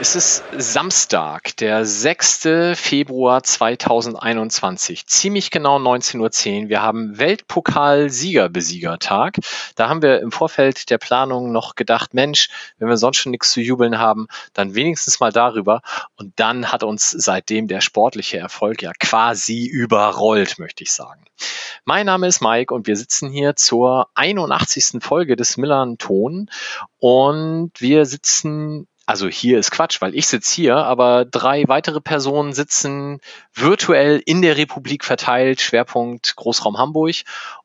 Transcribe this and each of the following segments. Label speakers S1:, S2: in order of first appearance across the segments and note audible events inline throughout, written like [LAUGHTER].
S1: es ist Samstag, der 6. Februar 2021, ziemlich genau 19.10 Uhr. Wir haben Weltpokal-Sieger-Besiegertag. Da haben wir im Vorfeld der Planung noch gedacht, Mensch, wenn wir sonst schon nichts zu jubeln haben, dann wenigstens mal darüber. Und dann hat uns seitdem der sportliche Erfolg ja quasi überrollt, möchte ich sagen. Mein Name ist Mike und wir sitzen hier zur 81. Folge des Millern Ton und wir sitzen also hier ist Quatsch, weil ich sitze hier, aber drei weitere Personen sitzen virtuell in der Republik verteilt, Schwerpunkt Großraum Hamburg.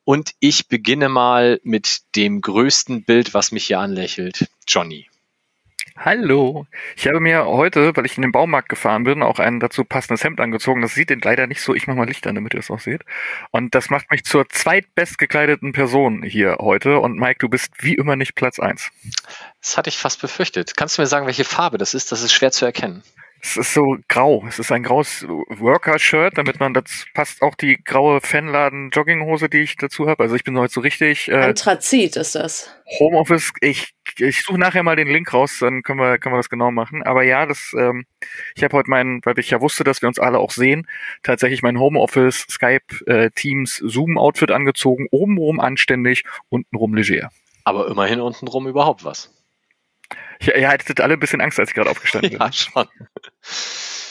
S1: Und ich beginne mal mit dem größten Bild, was mich hier anlächelt. Johnny.
S2: Hallo. Ich habe mir heute, weil ich in den Baumarkt gefahren bin, auch ein dazu passendes Hemd angezogen. Das sieht leider nicht so. Ich mache mal Licht an, damit ihr es auch seht. Und das macht mich zur zweitbest gekleideten Person hier heute. Und Mike, du bist wie immer nicht Platz eins.
S1: Das hatte ich fast befürchtet. Kannst du mir sagen, welche Farbe das ist? Das ist schwer zu erkennen.
S2: Es ist so grau. Es ist ein graues Worker-Shirt, damit man das passt auch die graue Fanladen-Jogginghose, die ich dazu habe. Also ich bin heute so richtig.
S3: Äh, Anthrazit ist das.
S2: Homeoffice. Ich ich suche nachher mal den Link raus, dann können wir können wir das genau machen. Aber ja, das ähm, ich habe heute meinen, weil ich ja wusste, dass wir uns alle auch sehen, tatsächlich mein Homeoffice, Skype, äh, Teams, Zoom Outfit angezogen, obenrum anständig, untenrum leger.
S1: Aber immerhin untenrum überhaupt was.
S2: Ja, ihr hattet alle ein bisschen Angst, als ich gerade aufgestanden [LAUGHS] bin.
S1: ja, schon.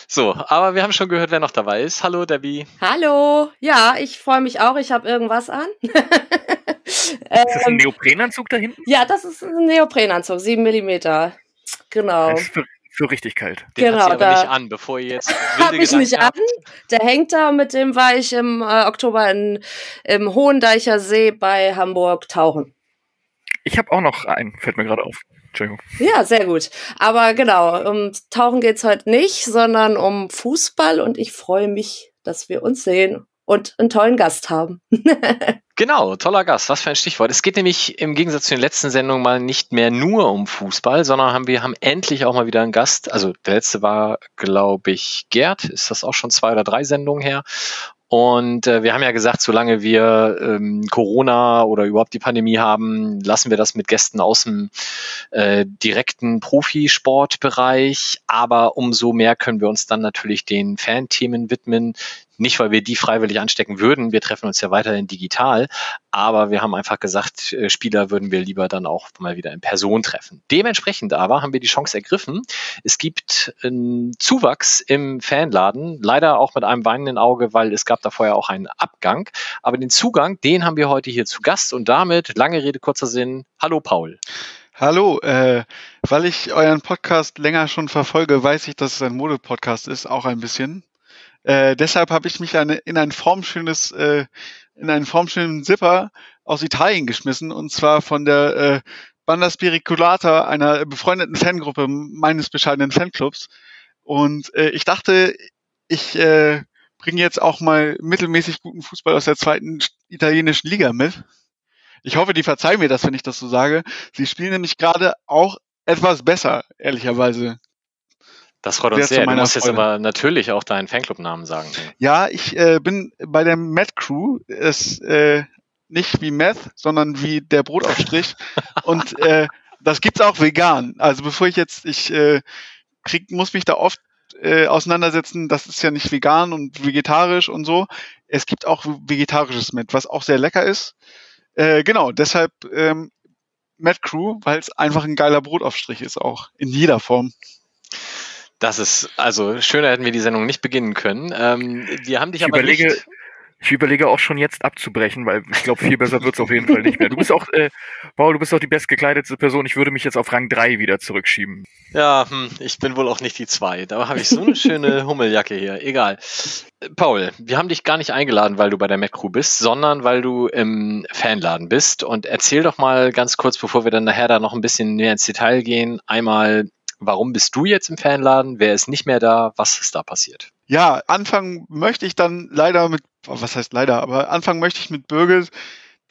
S1: So, aber wir haben schon gehört, wer noch dabei ist. Hallo, Debbie.
S3: Hallo. Ja, ich freue mich auch. Ich habe irgendwas an. [LAUGHS]
S2: ist das ein ähm, Neoprenanzug da hinten?
S3: Ja, das ist ein Neoprenanzug, sieben Millimeter. Genau.
S2: Das ist für, für richtig kalt.
S1: Den genau, hat sie aber nicht an, bevor ihr jetzt [LAUGHS]
S3: Habe ich nicht habt. an. Der hängt da, mit dem war ich im äh, Oktober in, im Hohendeicher See bei Hamburg tauchen.
S2: Ich habe auch noch einen, fällt mir gerade auf. Entschuldigung.
S3: Ja, sehr gut. Aber genau, um Tauchen geht's heute nicht, sondern um Fußball und ich freue mich, dass wir uns sehen und einen tollen Gast haben. [LAUGHS]
S1: genau, toller Gast. Was für ein Stichwort. Es geht nämlich im Gegensatz zu den letzten Sendungen mal nicht mehr nur um Fußball, sondern haben wir haben endlich auch mal wieder einen Gast. Also der letzte war, glaube ich, Gerd. Ist das auch schon zwei oder drei Sendungen her? Und äh, wir haben ja gesagt, solange wir ähm, Corona oder überhaupt die Pandemie haben, lassen wir das mit Gästen aus dem äh, direkten Profisportbereich. Aber umso mehr können wir uns dann natürlich den Fanthemen widmen, nicht, weil wir die freiwillig anstecken würden. Wir treffen uns ja weiterhin digital. Aber wir haben einfach gesagt, äh, Spieler würden wir lieber dann auch mal wieder in Person treffen. Dementsprechend aber haben wir die Chance ergriffen. Es gibt einen Zuwachs im Fanladen. Leider auch mit einem weinenden Auge, weil es gab da vorher auch einen Abgang. Aber den Zugang, den haben wir heute hier zu Gast. Und damit, lange Rede, kurzer Sinn. Hallo, Paul.
S4: Hallo, äh, weil ich euren Podcast länger schon verfolge, weiß ich, dass es ein Mode-Podcast ist, auch ein bisschen. Äh, deshalb habe ich mich eine, in ein formschönes, äh, in einen formschönen Zipper aus Italien geschmissen und zwar von der äh, Banda Spiriculata, einer befreundeten Fangruppe meines bescheidenen Fanclubs. Und äh, ich dachte, ich äh, bringe jetzt auch mal mittelmäßig guten Fußball aus der zweiten italienischen Liga mit. Ich hoffe, die verzeihen mir das, wenn ich das so sage. Sie spielen nämlich gerade auch etwas besser, ehrlicherweise.
S1: Das freut uns sehr. Du musst Freude. jetzt aber natürlich auch deinen Fanclub-Namen sagen.
S4: Ja, ich äh, bin bei der Mad Crew. Ist äh, nicht wie Meth, sondern wie der Brotaufstrich. [LAUGHS] und äh, das gibt's auch vegan. Also bevor ich jetzt, ich äh, krieg, muss mich da oft äh, auseinandersetzen, das ist ja nicht vegan und vegetarisch und so. Es gibt auch vegetarisches Met, was auch sehr lecker ist. Äh, genau, deshalb ähm, Mad Crew, weil es einfach ein geiler Brotaufstrich ist auch, in jeder Form.
S1: Das ist, also schöner hätten wir die Sendung nicht beginnen können. Ähm, wir haben dich
S2: ich
S1: aber
S2: überlege,
S1: nicht
S2: ich überlege auch schon jetzt abzubrechen, weil ich glaube, viel besser wird's auf jeden Fall nicht mehr. Du bist auch, äh, Paul, du bist auch die bestgekleidete Person. Ich würde mich jetzt auf Rang 3 wieder zurückschieben.
S1: Ja, hm, ich bin wohl auch nicht die 2. Da habe ich so eine schöne [LAUGHS] Hummeljacke hier. Egal. Paul, wir haben dich gar nicht eingeladen, weil du bei der Mac Crew bist, sondern weil du im Fanladen bist. Und erzähl doch mal ganz kurz, bevor wir dann nachher da noch ein bisschen näher ins Detail gehen, einmal, warum bist du jetzt im Fanladen? Wer ist nicht mehr da? Was ist da passiert?
S4: Ja, anfangen möchte ich dann leider mit, was heißt leider, aber anfangen möchte ich mit Birgit,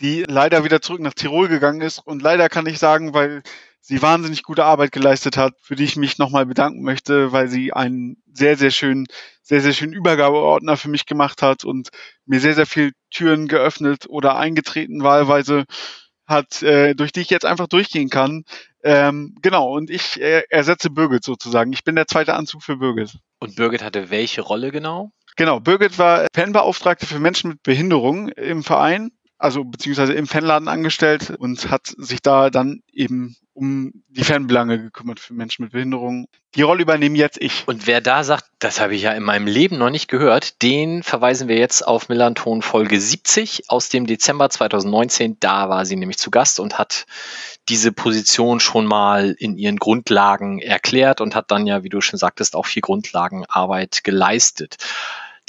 S4: die leider wieder zurück nach Tirol gegangen ist. Und leider kann ich sagen, weil sie wahnsinnig gute Arbeit geleistet hat, für die ich mich nochmal bedanken möchte, weil sie einen sehr, sehr schönen, sehr, sehr schönen Übergabeordner für mich gemacht hat und mir sehr, sehr viel Türen geöffnet oder eingetreten wahlweise hat, äh, durch die ich jetzt einfach durchgehen kann. Ähm, genau, und ich äh, ersetze Birgit sozusagen. Ich bin der zweite Anzug für Birgit.
S1: Und Birgit hatte welche Rolle genau?
S4: Genau, Birgit war Fanbeauftragte für Menschen mit Behinderung im Verein also beziehungsweise im Fanladen angestellt und hat sich da dann eben um die Fanbelange gekümmert für Menschen mit Behinderung. Die Rolle übernehme jetzt ich.
S1: Und wer da sagt, das habe ich ja in meinem Leben noch nicht gehört, den verweisen wir jetzt auf Millanton Folge 70 aus dem Dezember 2019. Da war sie nämlich zu Gast und hat diese Position schon mal in ihren Grundlagen erklärt und hat dann ja, wie du schon sagtest, auch viel Grundlagenarbeit geleistet.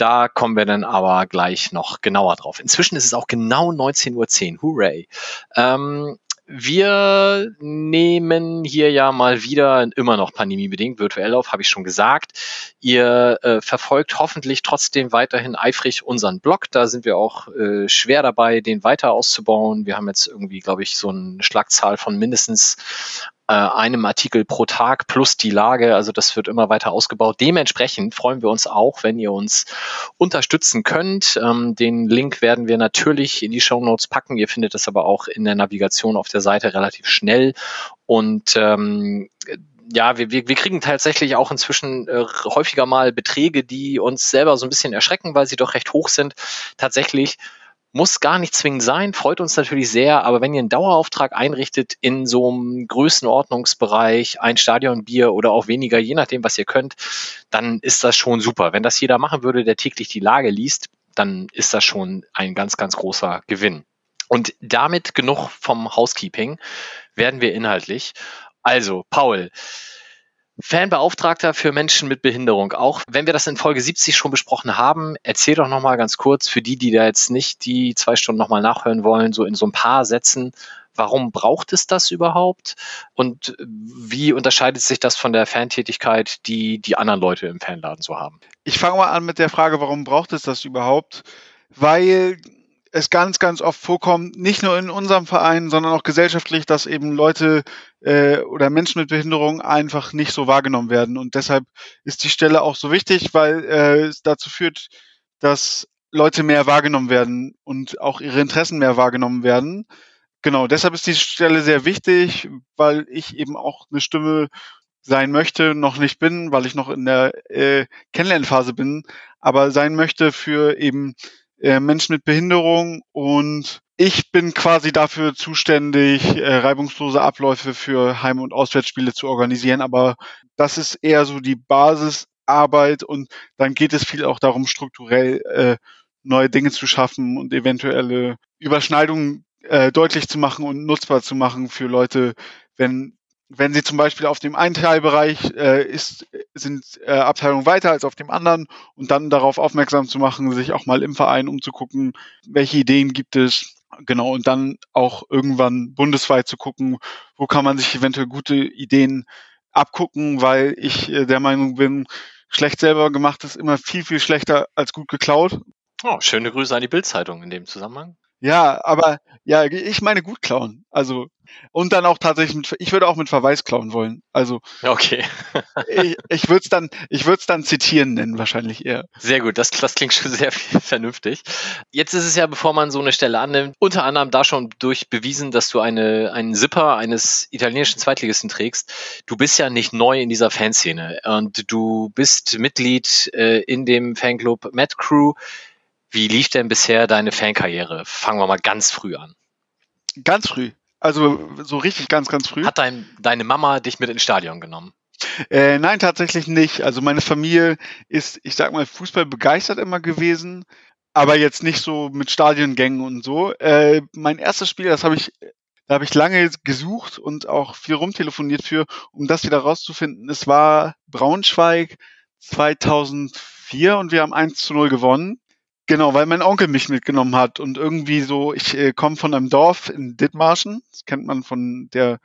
S1: Da kommen wir dann aber gleich noch genauer drauf. Inzwischen ist es auch genau 19.10 Uhr. Hooray. Ähm, wir nehmen hier ja mal wieder immer noch pandemiebedingt virtuell auf, habe ich schon gesagt. Ihr äh, verfolgt hoffentlich trotzdem weiterhin eifrig unseren Blog. Da sind wir auch äh, schwer dabei, den weiter auszubauen. Wir haben jetzt irgendwie, glaube ich, so eine Schlagzahl von mindestens äh, einem Artikel pro Tag plus die Lage. Also das wird immer weiter ausgebaut. Dementsprechend freuen wir uns auch, wenn ihr uns unterstützen könnt. Ähm, den Link werden wir natürlich in die Show Notes packen. Ihr findet das aber auch in der Navigation auf der Seite relativ schnell. Und ähm, ja, wir, wir, wir kriegen tatsächlich auch inzwischen äh, häufiger mal Beträge, die uns selber so ein bisschen erschrecken, weil sie doch recht hoch sind. Tatsächlich muss gar nicht zwingend sein, freut uns natürlich sehr, aber wenn ihr einen Dauerauftrag einrichtet in so einem Größenordnungsbereich, ein Stadionbier oder auch weniger, je nachdem, was ihr könnt, dann ist das schon super. Wenn das jeder machen würde, der täglich die Lage liest, dann ist das schon ein ganz, ganz großer Gewinn. Und damit genug vom Housekeeping werden wir inhaltlich. Also, Paul, Fanbeauftragter für Menschen mit Behinderung. Auch wenn wir das in Folge 70 schon besprochen haben, erzähl doch nochmal ganz kurz für die, die da jetzt nicht die zwei Stunden nochmal nachhören wollen, so in so ein paar Sätzen, warum braucht es das überhaupt und wie unterscheidet sich das von der Fantätigkeit, die die anderen Leute im Fanladen so haben?
S4: Ich fange mal an mit der Frage, warum braucht es das überhaupt? Weil es ganz, ganz oft vorkommt, nicht nur in unserem Verein, sondern auch gesellschaftlich, dass eben Leute äh, oder Menschen mit Behinderung einfach nicht so wahrgenommen werden. Und deshalb ist die Stelle auch so wichtig, weil äh, es dazu führt, dass Leute mehr wahrgenommen werden und auch ihre Interessen mehr wahrgenommen werden. Genau, deshalb ist die Stelle sehr wichtig, weil ich eben auch eine Stimme sein möchte, noch nicht bin, weil ich noch in der äh, Kennenlernphase bin, aber sein möchte für eben äh, Menschen mit Behinderung und ich bin quasi dafür zuständig, äh, reibungslose Abläufe für Heim- und Auswärtsspiele zu organisieren, aber das ist eher so die Basisarbeit und dann geht es viel auch darum, strukturell äh, neue Dinge zu schaffen und eventuelle Überschneidungen äh, deutlich zu machen und nutzbar zu machen für Leute, wenn wenn sie zum Beispiel auf dem einen Teilbereich äh, ist, sind äh, Abteilungen weiter als auf dem anderen und dann darauf aufmerksam zu machen, sich auch mal im Verein umzugucken, welche Ideen gibt es, genau, und dann auch irgendwann bundesweit zu gucken, wo kann man sich eventuell gute Ideen abgucken, weil ich äh, der Meinung bin, schlecht selber gemacht ist immer viel, viel schlechter als gut geklaut.
S1: Oh, schöne Grüße an die Bildzeitung in dem Zusammenhang.
S4: Ja, aber ja, ich meine gut klauen. Also und dann auch tatsächlich mit, ich würde auch mit Verweis klauen wollen. Also
S1: okay.
S4: ich, ich würde es dann, ich würde es dann zitieren nennen wahrscheinlich eher.
S1: Sehr gut, das, das klingt schon sehr vernünftig. Jetzt ist es ja, bevor man so eine Stelle annimmt, unter anderem da schon durch bewiesen, dass du eine einen Zipper eines italienischen Zweitligisten trägst. Du bist ja nicht neu in dieser Fanszene und du bist Mitglied äh, in dem Fanclub Mad Crew. Wie lief denn bisher deine Fankarriere? Fangen wir mal ganz früh an.
S4: Ganz früh. Also so richtig ganz, ganz früh.
S1: Hat dein, deine Mama dich mit ins Stadion genommen?
S4: Äh, nein, tatsächlich nicht. Also meine Familie ist, ich sag mal, Fußball begeistert immer gewesen, aber jetzt nicht so mit Stadiongängen und so. Äh, mein erstes Spiel, das habe ich, da habe ich lange gesucht und auch viel rumtelefoniert für, um das wieder rauszufinden. Es war Braunschweig 2004 und wir haben 1 zu 0 gewonnen. Genau, weil mein Onkel mich mitgenommen hat und irgendwie so, ich äh, komme von einem Dorf in Dithmarschen, das kennt man von der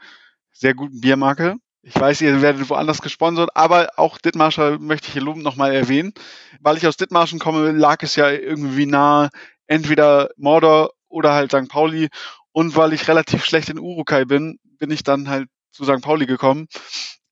S4: sehr guten Biermarke. Ich weiß, ihr werdet woanders gesponsert, aber auch Dithmarscher möchte ich hier lobend nochmal erwähnen. Weil ich aus Dithmarschen komme, lag es ja irgendwie nahe, entweder Mordor oder halt St. Pauli. Und weil ich relativ schlecht in Urukai bin, bin ich dann halt zu St. Pauli gekommen.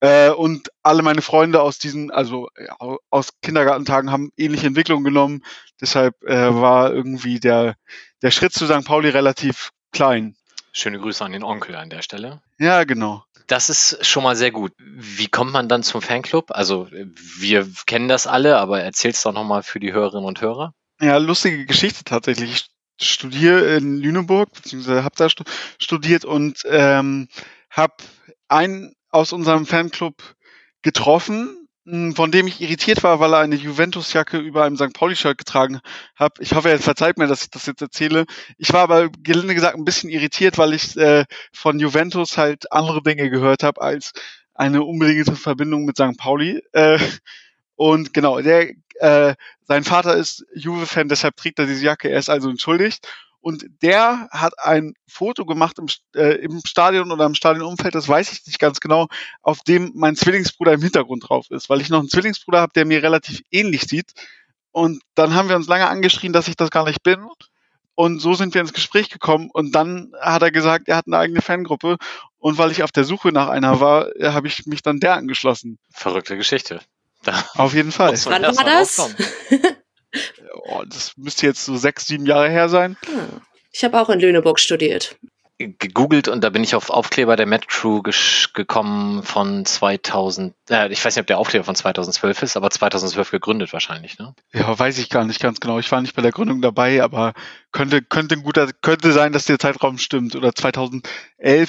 S4: Äh, und alle meine Freunde aus diesen, also ja, aus Kindergartentagen haben ähnliche Entwicklungen genommen. Deshalb äh, war irgendwie der, der Schritt zu St. Pauli relativ klein.
S1: Schöne Grüße an den Onkel an der Stelle.
S4: Ja, genau.
S1: Das ist schon mal sehr gut. Wie kommt man dann zum Fanclub? Also wir kennen das alle, aber erzähl's doch nochmal für die Hörerinnen und Hörer.
S4: Ja, lustige Geschichte tatsächlich. Ich studiere in Lüneburg, beziehungsweise habe da studiert und ähm, habe einen aus unserem Fanclub getroffen, hm, von dem ich irritiert war, weil er eine Juventus-Jacke über einem St. Pauli-Shirt getragen hat. Ich hoffe, er verzeiht mir, dass ich das jetzt erzähle. Ich war aber gelinde gesagt ein bisschen irritiert, weil ich äh, von Juventus halt andere Dinge gehört habe als eine unbedingte Verbindung mit St. Pauli. Äh, und genau, der, äh, sein Vater ist Juve-Fan, deshalb trägt er diese Jacke. Er ist also entschuldigt. Und der hat ein Foto gemacht im, äh, im Stadion oder im Stadionumfeld, das weiß ich nicht ganz genau, auf dem mein Zwillingsbruder im Hintergrund drauf ist, weil ich noch einen Zwillingsbruder habe, der mir relativ ähnlich sieht. Und dann haben wir uns lange angeschrien, dass ich das gar nicht bin. Und so sind wir ins Gespräch gekommen. Und dann hat er gesagt, er hat eine eigene Fangruppe. Und weil ich auf der Suche nach einer war, habe ich mich dann der angeschlossen.
S1: Verrückte Geschichte.
S4: Da auf jeden Fall.
S3: Wann war das? [LAUGHS]
S4: oh, das müsste jetzt so sechs, sieben Jahre her sein.
S3: Hm. Ich habe auch in Lüneburg studiert
S1: gegoogelt und da bin ich auf Aufkleber der Mad Crew gekommen von 2000. Äh, ich weiß nicht, ob der Aufkleber von 2012 ist, aber 2012 gegründet wahrscheinlich, ne?
S4: Ja, weiß ich gar nicht ganz genau. Ich war nicht bei der Gründung dabei, aber könnte könnte ein guter könnte sein, dass der Zeitraum stimmt oder 2011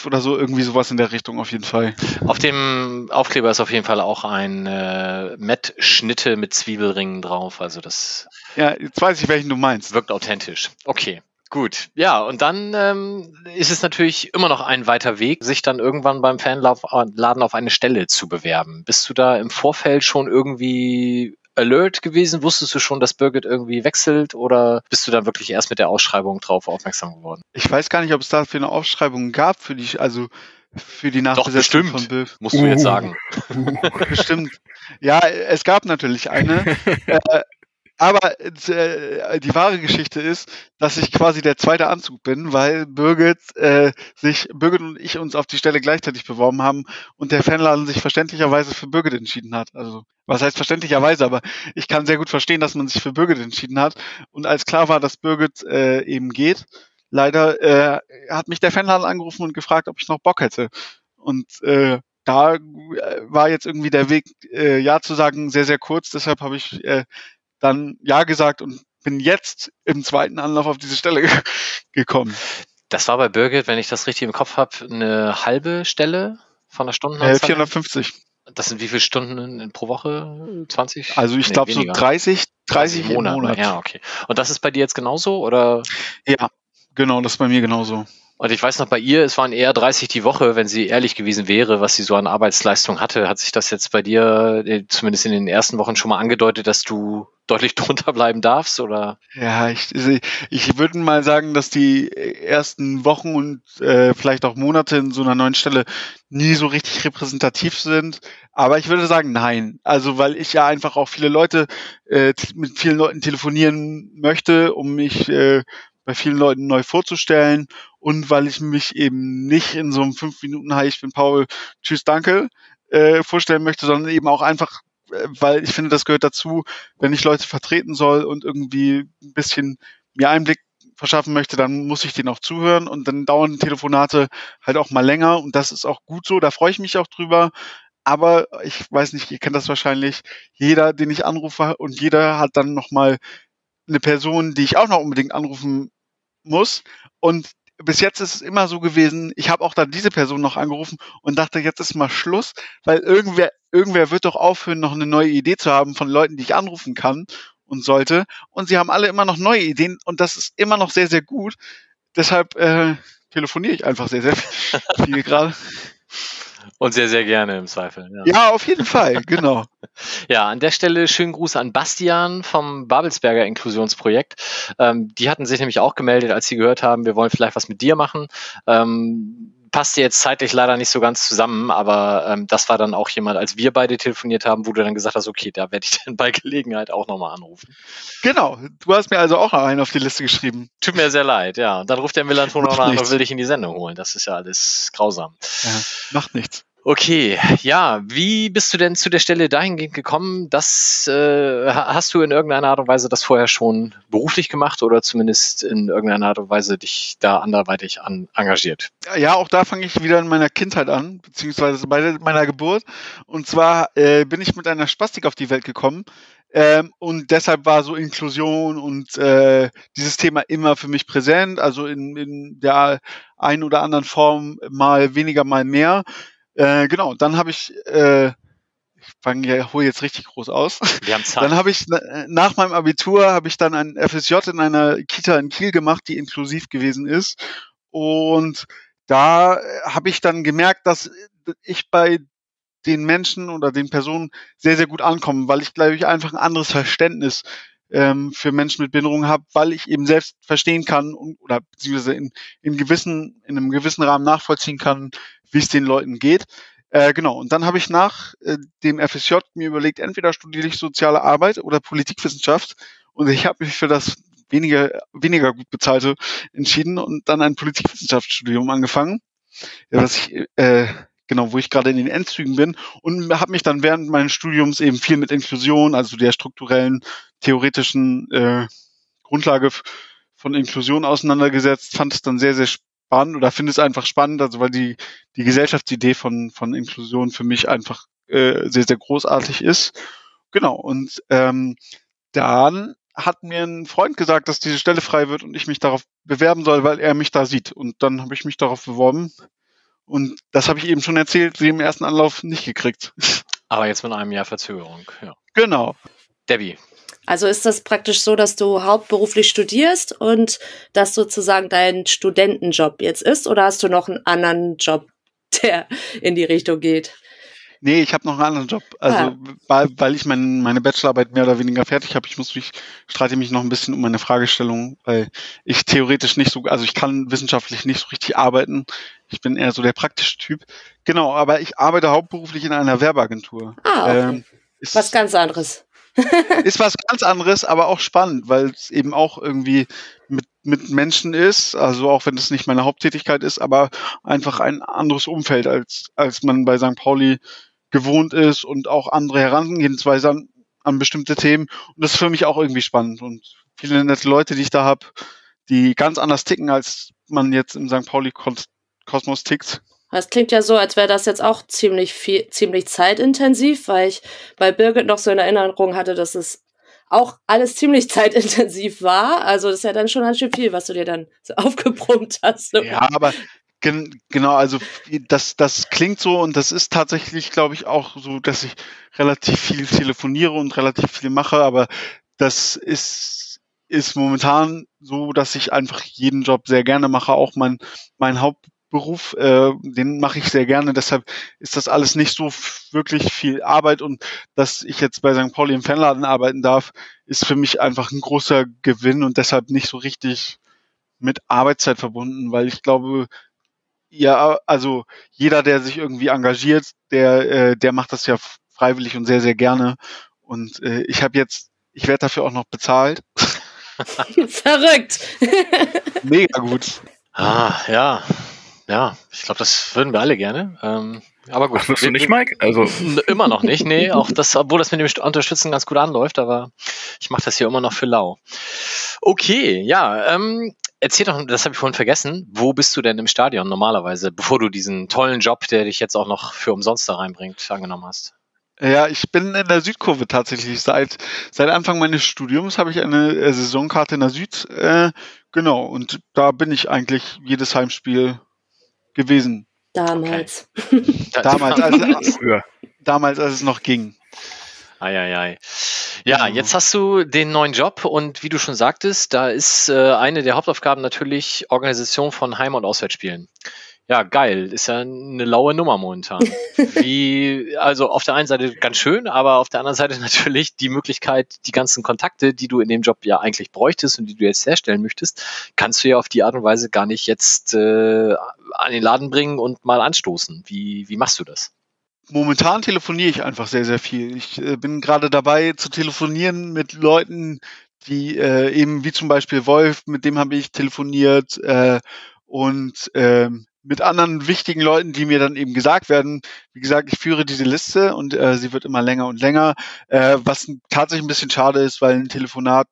S4: oder so irgendwie sowas in der Richtung auf jeden Fall.
S1: Auf dem Aufkleber ist auf jeden Fall auch ein äh, Matt Schnitte mit Zwiebelringen drauf, also das.
S4: Ja, jetzt weiß ich, welchen du meinst.
S1: Wirkt authentisch. Okay. Gut, ja, und dann ähm, ist es natürlich immer noch ein weiter Weg, sich dann irgendwann beim Fanladen auf eine Stelle zu bewerben. Bist du da im Vorfeld schon irgendwie alert gewesen? Wusstest du schon, dass Birgit irgendwie wechselt oder bist du dann wirklich erst mit der Ausschreibung drauf aufmerksam geworden?
S4: Ich weiß gar nicht, ob es dafür eine Ausschreibung gab für die, also für die Nachbesetzung
S1: Doch, von Bill. Musst du uh. jetzt sagen. [LAUGHS]
S4: bestimmt. Ja, es gab natürlich eine. äh, [LAUGHS] aber äh, die wahre Geschichte ist, dass ich quasi der zweite Anzug bin, weil Birgit äh, sich, Birgit und ich uns auf die Stelle gleichzeitig beworben haben und der Fanladen sich verständlicherweise für Birgit entschieden hat. Also was heißt verständlicherweise, aber ich kann sehr gut verstehen, dass man sich für Birgit entschieden hat. Und als klar war, dass Birgit äh, eben geht, leider äh, hat mich der Fanladen angerufen und gefragt, ob ich noch Bock hätte. Und äh, da äh, war jetzt irgendwie der Weg, äh, ja zu sagen, sehr, sehr kurz. Deshalb habe ich äh, dann Ja gesagt und bin jetzt im zweiten Anlauf auf diese Stelle [LAUGHS] gekommen.
S1: Das war bei Birgit, wenn ich das richtig im Kopf habe, eine halbe Stelle von der Stunde?
S4: Äh, 450.
S1: Das sind wie viele Stunden pro Woche? 20?
S4: Also ich nee, glaube so 30, 30 Monate. Monat.
S1: Ja, okay. Und das ist bei dir jetzt genauso oder?
S4: Ja, genau, das ist bei mir genauso.
S1: Und ich weiß noch, bei ihr, es waren eher 30 die Woche, wenn sie ehrlich gewesen wäre, was sie so an Arbeitsleistung hatte. Hat sich das jetzt bei dir äh, zumindest in den ersten Wochen schon mal angedeutet, dass du deutlich [LAUGHS] drunter bleiben darfst, oder?
S4: Ja, ich, ich würde mal sagen, dass die ersten Wochen und äh, vielleicht auch Monate in so einer neuen Stelle nie so richtig repräsentativ sind. Aber ich würde sagen, nein. Also, weil ich ja einfach auch viele Leute, äh, mit vielen Leuten telefonieren möchte, um mich äh, bei vielen Leuten neu vorzustellen und weil ich mich eben nicht in so einem fünf Minuten Hi, ich bin Paul, tschüss, danke äh, vorstellen möchte, sondern eben auch einfach, äh, weil ich finde, das gehört dazu, wenn ich Leute vertreten soll und irgendwie ein bisschen mir Einblick verschaffen möchte, dann muss ich denen auch zuhören und dann dauern Telefonate halt auch mal länger und das ist auch gut so, da freue ich mich auch drüber. Aber ich weiß nicht, ihr kennt das wahrscheinlich, jeder, den ich anrufe und jeder hat dann nochmal eine Person, die ich auch noch unbedingt anrufen muss. Und bis jetzt ist es immer so gewesen, ich habe auch dann diese Person noch angerufen und dachte, jetzt ist mal Schluss, weil irgendwer, irgendwer wird doch aufhören, noch eine neue Idee zu haben von Leuten, die ich anrufen kann und sollte. Und sie haben alle immer noch neue Ideen und das ist immer noch sehr, sehr gut. Deshalb äh, telefoniere ich einfach sehr, sehr [LAUGHS] viel gerade.
S1: Und sehr, sehr gerne im Zweifel.
S4: Ja, ja auf jeden Fall, genau. [LAUGHS]
S1: ja, an der Stelle schönen Gruß an Bastian vom Babelsberger Inklusionsprojekt. Ähm, die hatten sich nämlich auch gemeldet, als sie gehört haben, wir wollen vielleicht was mit dir machen. Ähm, passte jetzt zeitlich leider nicht so ganz zusammen, aber ähm, das war dann auch jemand, als wir beide telefoniert haben, wo du dann gesagt hast, okay, da werde ich [LAUGHS] dann bei Gelegenheit auch nochmal anrufen.
S4: Genau, du hast mir also auch einen auf die Liste geschrieben.
S1: Tut mir sehr leid, ja. Und dann ruft der Millanton auch an und will dich in die Sendung holen. Das ist ja alles grausam.
S4: Ja, macht nichts.
S1: Okay, ja, wie bist du denn zu der Stelle dahingehend gekommen? Das äh, hast du in irgendeiner Art und Weise das vorher schon beruflich gemacht oder zumindest in irgendeiner Art und Weise dich da anderweitig an, engagiert?
S4: Ja, auch da fange ich wieder in meiner Kindheit an, beziehungsweise bei meiner Geburt. Und zwar äh, bin ich mit einer Spastik auf die Welt gekommen. Ähm, und deshalb war so Inklusion und äh, dieses Thema immer für mich präsent, also in, in der einen oder anderen Form mal weniger, mal mehr. Äh, genau, dann habe ich, äh, ich fange ja, hole jetzt richtig groß aus.
S1: Wir haben Zeit.
S4: Dann habe ich nach meinem Abitur habe ich dann ein FSJ in einer Kita in Kiel gemacht, die inklusiv gewesen ist. Und da habe ich dann gemerkt, dass ich bei den Menschen oder den Personen sehr, sehr gut ankomme, weil ich, glaube ich, einfach ein anderes Verständnis ähm, für Menschen mit Behinderung habe, weil ich eben selbst verstehen kann und, oder beziehungsweise in, in gewissen, in einem gewissen Rahmen nachvollziehen kann, wie es den Leuten geht. Äh, genau, und dann habe ich nach äh, dem FSJ mir überlegt, entweder studiere ich soziale Arbeit oder Politikwissenschaft. Und ich habe mich für das weniger, weniger gut bezahlte entschieden und dann ein Politikwissenschaftsstudium angefangen, ja, was ich, äh, genau, wo ich gerade in den Endzügen bin und habe mich dann während meines Studiums eben viel mit Inklusion, also der strukturellen, theoretischen äh, Grundlage von Inklusion auseinandergesetzt, fand es dann sehr, sehr spannend oder finde es einfach spannend, also weil die, die Gesellschaftsidee von, von Inklusion für mich einfach äh, sehr, sehr großartig ist. Genau, und ähm, dann hat mir ein Freund gesagt, dass diese Stelle frei wird und ich mich darauf bewerben soll, weil er mich da sieht. Und dann habe ich mich darauf beworben. Und das habe ich eben schon erzählt, sie im ersten Anlauf nicht gekriegt. [LAUGHS]
S1: Aber jetzt mit einem Jahr Verzögerung, ja.
S4: Genau.
S1: Debbie,
S3: also ist das praktisch so, dass du hauptberuflich studierst und das sozusagen dein Studentenjob jetzt ist oder hast du noch einen anderen Job, [LAUGHS] der in die Richtung geht?
S4: Nee, ich habe noch einen anderen Job. Also ah. weil, weil ich mein, meine Bachelorarbeit mehr oder weniger fertig habe. Ich muss mich, streite mich noch ein bisschen um meine Fragestellung, weil ich theoretisch nicht so, also ich kann wissenschaftlich nicht so richtig arbeiten. Ich bin eher so der praktische Typ. Genau, aber ich arbeite hauptberuflich in einer Werbeagentur.
S3: Ah, okay. Ähm, Was ganz anderes. [LAUGHS]
S4: ist was ganz anderes, aber auch spannend, weil es eben auch irgendwie mit, mit Menschen ist, also auch wenn es nicht meine Haupttätigkeit ist, aber einfach ein anderes Umfeld, als, als man bei St. Pauli gewohnt ist und auch andere Herangehensweise an, an bestimmte Themen. Und das ist für mich auch irgendwie spannend. Und viele nette Leute, die ich da habe, die ganz anders ticken, als man jetzt im St. Pauli-Kosmos tickt.
S3: Das klingt ja so, als wäre das jetzt auch ziemlich viel, ziemlich zeitintensiv, weil ich bei Birgit noch so in Erinnerung hatte, dass es auch alles ziemlich [LAUGHS] zeitintensiv war. Also das ist ja dann schon ganz schön viel, was du dir dann so aufgebrummt hast.
S4: Ja, aber gen genau, also das, das klingt so und das ist tatsächlich, glaube ich, auch so, dass ich relativ viel telefoniere und relativ viel mache, aber das ist, ist momentan so, dass ich einfach jeden Job sehr gerne mache, auch mein, mein Haupt Beruf, äh, den mache ich sehr gerne. Deshalb ist das alles nicht so wirklich viel Arbeit und dass ich jetzt bei St. Pauli im Fanladen arbeiten darf, ist für mich einfach ein großer Gewinn und deshalb nicht so richtig mit Arbeitszeit verbunden, weil ich glaube, ja, also jeder, der sich irgendwie engagiert, der, äh, der macht das ja freiwillig und sehr, sehr gerne. Und äh, ich habe jetzt, ich werde dafür auch noch bezahlt. [LAUGHS]
S3: Verrückt. [LAUGHS]
S4: Mega gut.
S1: Ah, ja. Ja, ich glaube, das würden wir alle gerne. Ähm, aber gut.
S2: Ach, du nicht, Mike? Also
S1: immer noch nicht. Nee, auch das, obwohl das mit dem Unterstützen ganz gut anläuft, aber ich mache das hier immer noch für lau. Okay, ja. Ähm, erzähl doch, das habe ich vorhin vergessen. Wo bist du denn im Stadion normalerweise, bevor du diesen tollen Job, der dich jetzt auch noch für umsonst da reinbringt, angenommen hast?
S4: Ja, ich bin in der Südkurve tatsächlich. Seit, seit Anfang meines Studiums habe ich eine äh, Saisonkarte in der Süd. Äh, genau, und da bin ich eigentlich jedes Heimspiel gewesen.
S3: Damals.
S4: Okay. [LAUGHS] damals, als, damals, als es noch ging.
S1: Eieiei. Ja, jetzt hast du den neuen Job und wie du schon sagtest, da ist äh, eine der Hauptaufgaben natürlich Organisation von Heim- und Auswärtsspielen. Ja, geil. Ist ja eine laue Nummer momentan. [LAUGHS] Wie, also auf der einen Seite ganz schön, aber auf der anderen Seite [LAUGHS] natürlich die Möglichkeit, die ganzen Kontakte, die du in dem Job ja eigentlich bräuchtest und die du jetzt herstellen möchtest, kannst du ja auf die Art und Weise gar nicht jetzt äh, an den Laden bringen und mal anstoßen. Wie, wie machst du das?
S4: Momentan telefoniere ich einfach sehr, sehr viel. Ich äh, bin gerade dabei zu telefonieren mit Leuten, die äh, eben wie zum Beispiel Wolf, mit dem habe ich telefoniert äh, und ähm, mit anderen wichtigen Leuten, die mir dann eben gesagt werden. Wie gesagt, ich führe diese Liste und äh, sie wird immer länger und länger, äh, was tatsächlich ein bisschen schade ist, weil ein Telefonat,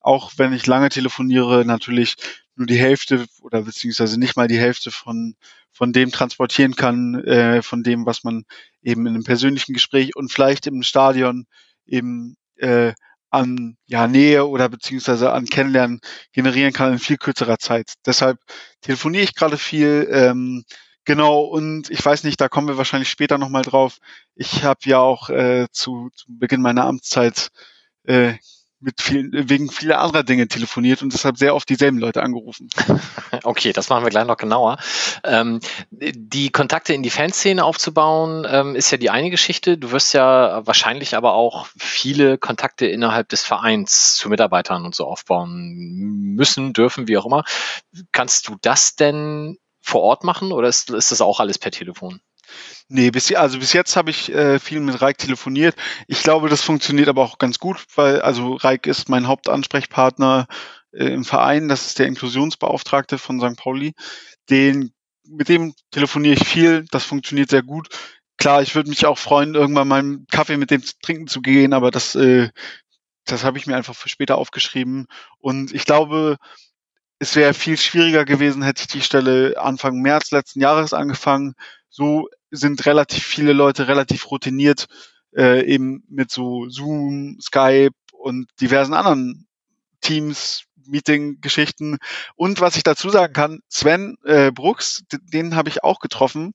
S4: auch wenn ich lange telefoniere, natürlich nur die Hälfte oder beziehungsweise nicht mal die Hälfte von, von dem transportieren kann, äh, von dem, was man eben in einem persönlichen Gespräch und vielleicht im Stadion eben äh, an ja, Nähe oder beziehungsweise an Kennenlernen generieren kann in viel kürzerer Zeit. Deshalb telefoniere ich gerade viel. Ähm, genau, und ich weiß nicht, da kommen wir wahrscheinlich später nochmal drauf. Ich habe ja auch äh, zu, zu Beginn meiner Amtszeit äh, mit vielen, wegen vieler anderer Dinge telefoniert und deshalb sehr oft dieselben Leute angerufen. [LAUGHS]
S1: Okay, das machen wir gleich noch genauer. Ähm, die Kontakte in die Fanszene aufzubauen, ähm, ist ja die eine Geschichte. Du wirst ja wahrscheinlich aber auch viele Kontakte innerhalb des Vereins zu Mitarbeitern und so aufbauen müssen, dürfen, wie auch immer. Kannst du das denn vor Ort machen oder ist, ist das auch alles per Telefon?
S4: Nee, bis, also bis jetzt habe ich äh, viel mit Reik telefoniert. Ich glaube, das funktioniert aber auch ganz gut, weil also Reik ist mein Hauptansprechpartner äh, im Verein. Das ist der Inklusionsbeauftragte von St. Pauli. Den, mit dem telefoniere ich viel. Das funktioniert sehr gut. Klar, ich würde mich auch freuen, irgendwann mal einen Kaffee mit dem trinken zu gehen, aber das, äh, das habe ich mir einfach für später aufgeschrieben. Und ich glaube, es wäre viel schwieriger gewesen, hätte ich die Stelle Anfang März letzten Jahres angefangen. So sind relativ viele Leute relativ routiniert, äh, eben mit so Zoom, Skype und diversen anderen Teams, Meeting-Geschichten. Und was ich dazu sagen kann, Sven äh, Brooks, den habe ich auch getroffen.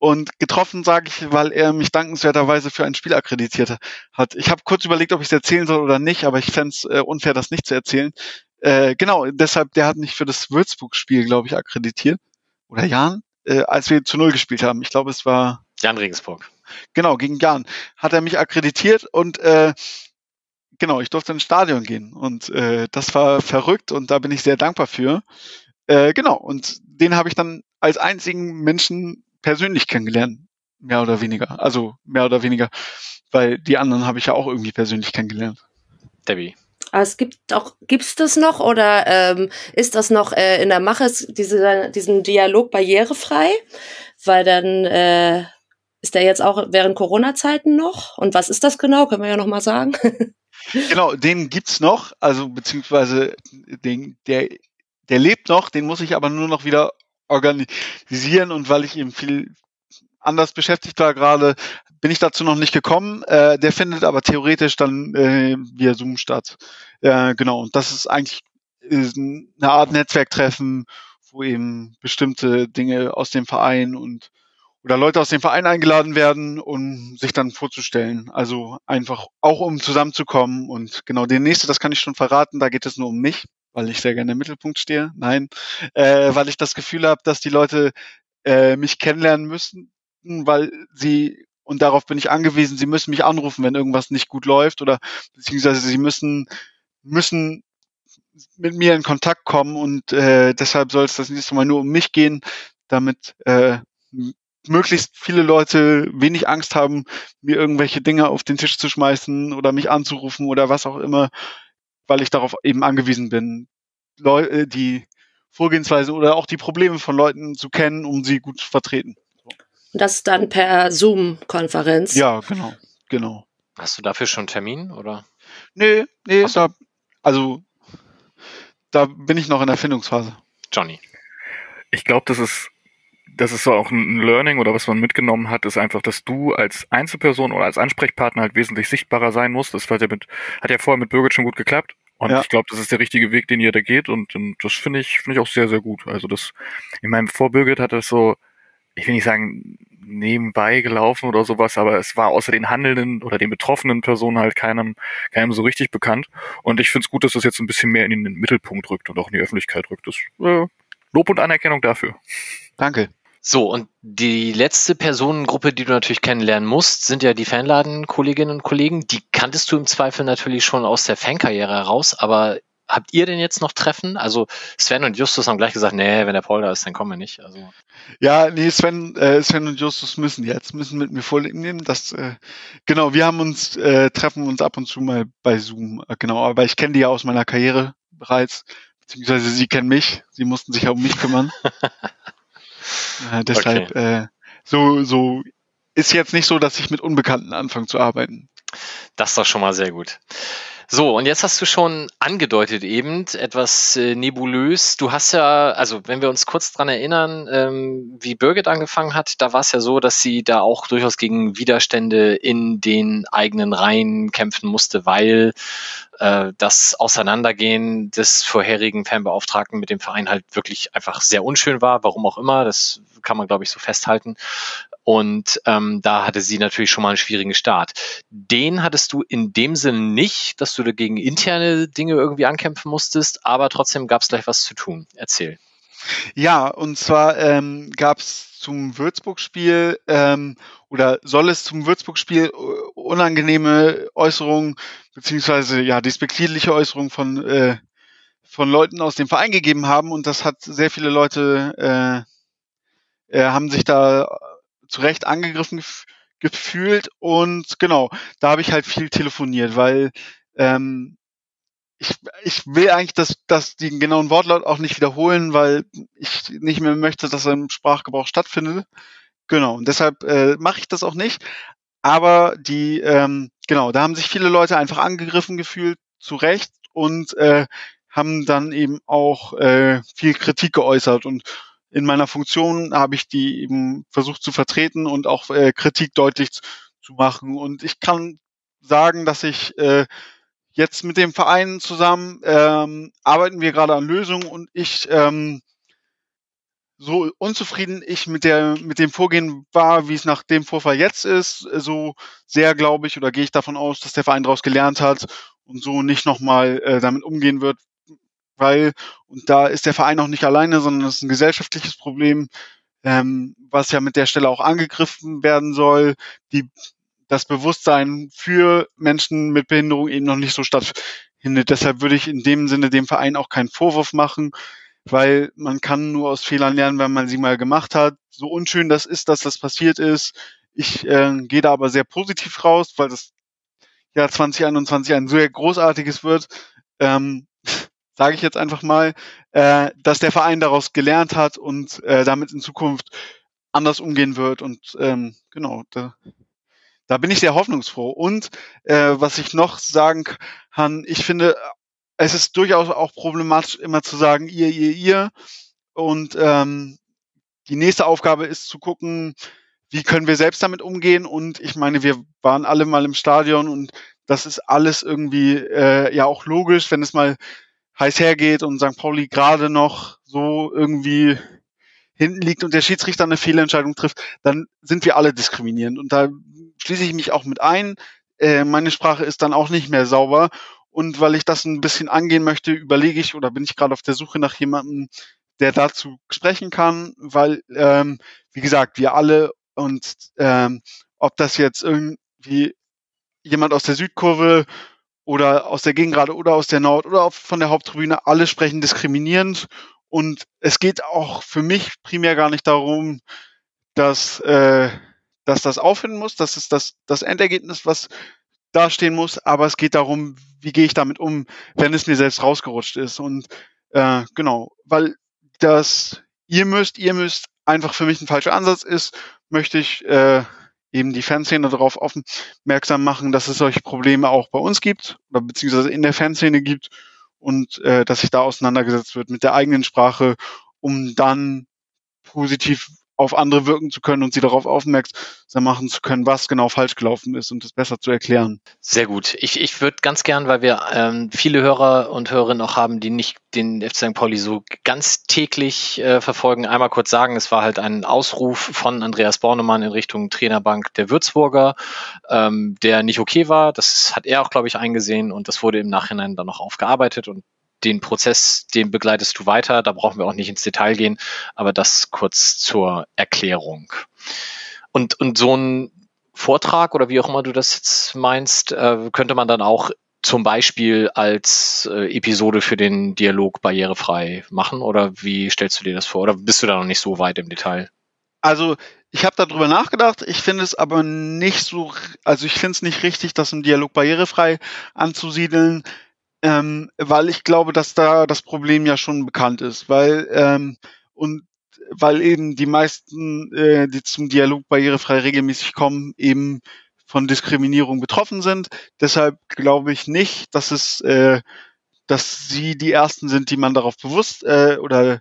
S4: Und getroffen sage ich, weil er mich dankenswerterweise für ein Spiel akkreditiert hat. Ich habe kurz überlegt, ob ich es erzählen soll oder nicht, aber ich fände es äh, unfair, das nicht zu erzählen. Äh, genau, deshalb, der hat mich für das Würzburg-Spiel, glaube ich, akkreditiert. Oder Jan? Äh, als wir zu Null gespielt haben. Ich glaube, es war
S1: Jan Regensburg.
S4: Genau, gegen Jan. Hat er mich akkreditiert und äh, genau, ich durfte ins Stadion gehen. Und äh, das war verrückt und da bin ich sehr dankbar für. Äh, genau, und den habe ich dann als einzigen Menschen persönlich kennengelernt. Mehr oder weniger. Also mehr oder weniger. Weil die anderen habe ich ja auch irgendwie persönlich kennengelernt.
S1: Debbie.
S3: Aber es gibt auch, gibt's das noch oder ähm, ist das noch äh, in der Mache, diese, diesen Dialog barrierefrei? Weil dann äh, ist der jetzt auch während Corona-Zeiten noch. Und was ist das genau? Können wir ja noch mal sagen. [LAUGHS]
S4: genau, den gibt's noch, also beziehungsweise den, der, der lebt noch, den muss ich aber nur noch wieder organisieren und weil ich eben viel anders beschäftigt war gerade, bin ich dazu noch nicht gekommen. Äh, der findet aber theoretisch dann äh, via Zoom statt. Äh, genau, und das ist eigentlich ist eine Art Netzwerktreffen, wo eben bestimmte Dinge aus dem Verein und oder Leute aus dem Verein eingeladen werden, um sich dann vorzustellen. Also einfach auch um zusammenzukommen. Und genau, den nächste, das kann ich schon verraten, da geht es nur um mich, weil ich sehr gerne im Mittelpunkt stehe. Nein, äh, weil ich das Gefühl habe, dass die Leute äh, mich kennenlernen müssen, weil sie und darauf bin ich angewiesen, sie müssen mich anrufen, wenn irgendwas nicht gut läuft oder beziehungsweise sie müssen müssen mit mir in Kontakt kommen und äh, deshalb soll es das nächste Mal nur um mich gehen, damit äh, möglichst viele Leute wenig Angst haben, mir irgendwelche Dinge auf den Tisch zu schmeißen oder mich anzurufen oder was auch immer, weil ich darauf eben angewiesen bin, Leu äh, die Vorgehensweise oder auch die Probleme von Leuten zu kennen, um sie gut zu vertreten.
S3: Und das dann per Zoom-Konferenz.
S4: Ja, genau, genau.
S1: Hast du dafür schon einen Termin oder?
S4: Nee, nee, so. da, also da bin ich noch in der Findungsphase.
S1: Johnny.
S2: Ich glaube, das ist das ist so auch ein Learning oder was man mitgenommen hat, ist einfach, dass du als Einzelperson oder als Ansprechpartner halt wesentlich sichtbarer sein musst. Das hat ja, mit, hat ja vorher mit Birgit schon gut geklappt. Und ja. ich glaube, das ist der richtige Weg, den ihr da geht. Und, und das finde ich, finde ich auch sehr, sehr gut. Also das, in meinem vor Birgit hat das so, ich will nicht sagen nebenbei gelaufen oder sowas, aber es war außer den handelnden oder den betroffenen Personen halt keinem, keinem so richtig bekannt. Und ich finde es gut, dass das jetzt ein bisschen mehr in den Mittelpunkt rückt und auch in die Öffentlichkeit rückt. Das äh, Lob und Anerkennung dafür.
S4: Danke.
S1: So, und die letzte Personengruppe, die du natürlich kennenlernen musst, sind ja die Fanladen-Kolleginnen und Kollegen. Die kanntest du im Zweifel natürlich schon aus der Fankarriere heraus, aber habt ihr denn jetzt noch Treffen? Also Sven und Justus haben gleich gesagt, nee, wenn der Paul da ist, dann kommen wir nicht. Also
S4: ja, nee, Sven, äh, Sven und Justus müssen jetzt, müssen mit mir vorliegen nehmen. Das, äh, genau, wir haben uns, äh, treffen uns ab und zu mal bei Zoom, äh, genau, aber ich kenne die ja aus meiner Karriere bereits, beziehungsweise sie kennen mich, sie mussten sich ja um mich kümmern. [LAUGHS] Äh, deshalb, okay. äh, so, so ist jetzt nicht so, dass ich mit Unbekannten anfange zu arbeiten.
S1: Das ist doch schon mal sehr gut. So, und jetzt hast du schon angedeutet eben, etwas äh, nebulös. Du hast ja, also wenn wir uns kurz dran erinnern, ähm, wie Birgit angefangen hat, da war es ja so, dass sie da auch durchaus gegen Widerstände in den eigenen Reihen kämpfen musste, weil äh, das Auseinandergehen des vorherigen Fanbeauftragten mit dem Verein halt wirklich einfach sehr unschön war, warum auch immer, das kann man, glaube ich, so festhalten. Und ähm, da hatte sie natürlich schon mal einen schwierigen Start. Den hattest du in dem Sinne nicht, dass du dagegen interne Dinge irgendwie ankämpfen musstest, aber trotzdem gab es gleich was zu tun. Erzähl.
S4: Ja, und zwar ähm, gab es zum Würzburg-Spiel ähm, oder soll es zum Würzburg-Spiel unangenehme Äußerungen beziehungsweise ja despektierliche Äußerungen von äh, von Leuten aus dem Verein gegeben haben und das hat sehr viele Leute äh, äh, haben sich da zu Recht angegriffen gef gefühlt und genau, da habe ich halt viel telefoniert, weil ähm, ich, ich will eigentlich das, das den genauen Wortlaut auch nicht wiederholen, weil ich nicht mehr möchte, dass er im Sprachgebrauch stattfindet. Genau, und deshalb äh, mache ich das auch nicht. Aber die, ähm, genau, da haben sich viele Leute einfach angegriffen gefühlt, zu Recht, und äh, haben dann eben auch äh, viel Kritik geäußert. Und in meiner Funktion habe ich die eben versucht zu vertreten und auch äh, Kritik deutlich zu, zu machen. Und ich kann sagen, dass ich äh, jetzt mit dem Verein zusammen ähm, arbeiten wir gerade an Lösungen und ich ähm, so unzufrieden ich mit der mit dem Vorgehen war, wie es nach dem Vorfall jetzt ist, so sehr glaube ich oder gehe ich davon aus, dass der Verein daraus gelernt hat und so nicht nochmal äh, damit umgehen wird, weil, und da ist der Verein auch nicht alleine, sondern es ist ein gesellschaftliches Problem, ähm, was ja mit der Stelle auch angegriffen werden soll, die das Bewusstsein für Menschen mit Behinderung eben noch nicht so stattfindet. Deshalb würde ich in dem Sinne dem Verein auch keinen Vorwurf machen, weil man kann nur aus Fehlern lernen, wenn man sie mal gemacht hat. So unschön das ist, dass das passiert ist. Ich äh, gehe da aber sehr positiv raus, weil das Jahr 2021 ein sehr großartiges wird. Ähm, sage ich jetzt einfach mal, äh, dass der Verein daraus gelernt hat und äh, damit in Zukunft anders umgehen wird. Und ähm, genau, da, da bin ich sehr hoffnungsfroh. Und äh, was ich noch sagen kann, ich finde, es ist durchaus auch problematisch, immer zu sagen, ihr, ihr, ihr. Und ähm, die nächste Aufgabe ist zu gucken, wie können wir selbst damit umgehen. Und ich meine, wir waren alle mal im Stadion und das ist alles irgendwie äh, ja auch logisch, wenn es mal heiß hergeht und St. Pauli gerade noch so irgendwie hinten liegt und der Schiedsrichter eine Fehlentscheidung trifft, dann sind wir alle diskriminierend. Und da schließe ich mich auch mit ein. Äh, meine Sprache ist dann auch nicht mehr sauber. Und weil ich das ein bisschen angehen möchte, überlege ich oder bin ich gerade auf der Suche nach jemandem, der dazu sprechen kann, weil, ähm, wie gesagt, wir alle und ähm, ob das jetzt irgendwie jemand aus der Südkurve oder aus der Gegengrade oder aus der Nord oder von der Haupttribüne, alle sprechen diskriminierend. Und es geht auch für mich primär gar nicht darum, dass, äh, dass das aufhören muss. Das ist das, das Endergebnis, was dastehen muss. Aber es geht darum, wie gehe ich damit um, wenn es mir selbst rausgerutscht ist. Und äh, genau, weil das ihr müsst, ihr müsst einfach für mich ein falscher Ansatz ist, möchte ich äh, eben die Fanszene darauf aufmerksam machen, dass es solche Probleme auch bei uns gibt oder beziehungsweise in der Fanszene gibt und äh, dass sich da auseinandergesetzt wird mit der eigenen Sprache, um dann positiv auf andere wirken zu können und sie darauf aufmerksam machen zu können, was genau falsch gelaufen ist und es besser zu erklären.
S1: Sehr gut. Ich, ich würde ganz gern, weil wir ähm, viele Hörer und Hörerinnen auch haben, die nicht den FC St. Pauli so ganz täglich äh, verfolgen, einmal kurz sagen, es war halt ein Ausruf von Andreas Bornemann in Richtung Trainerbank der Würzburger, ähm, der nicht okay war. Das hat er auch, glaube ich, eingesehen und das wurde im Nachhinein dann noch aufgearbeitet und den Prozess, den begleitest du weiter. Da brauchen wir auch nicht ins Detail gehen, aber das kurz zur Erklärung. Und, und so ein Vortrag oder wie auch immer du das jetzt meinst, äh, könnte man dann auch zum Beispiel als äh, Episode für den Dialog barrierefrei machen oder wie stellst du dir das vor? Oder bist du da noch nicht so weit im Detail?
S4: Also ich habe darüber nachgedacht, ich finde es aber nicht so, also ich finde es nicht richtig, das im Dialog barrierefrei anzusiedeln ähm, weil ich glaube, dass da das Problem ja schon bekannt ist, weil ähm, und weil eben die meisten, äh, die zum Dialog barrierefrei regelmäßig kommen, eben von Diskriminierung betroffen sind. Deshalb glaube ich nicht, dass es, äh, dass sie die ersten sind, die man darauf bewusst äh, oder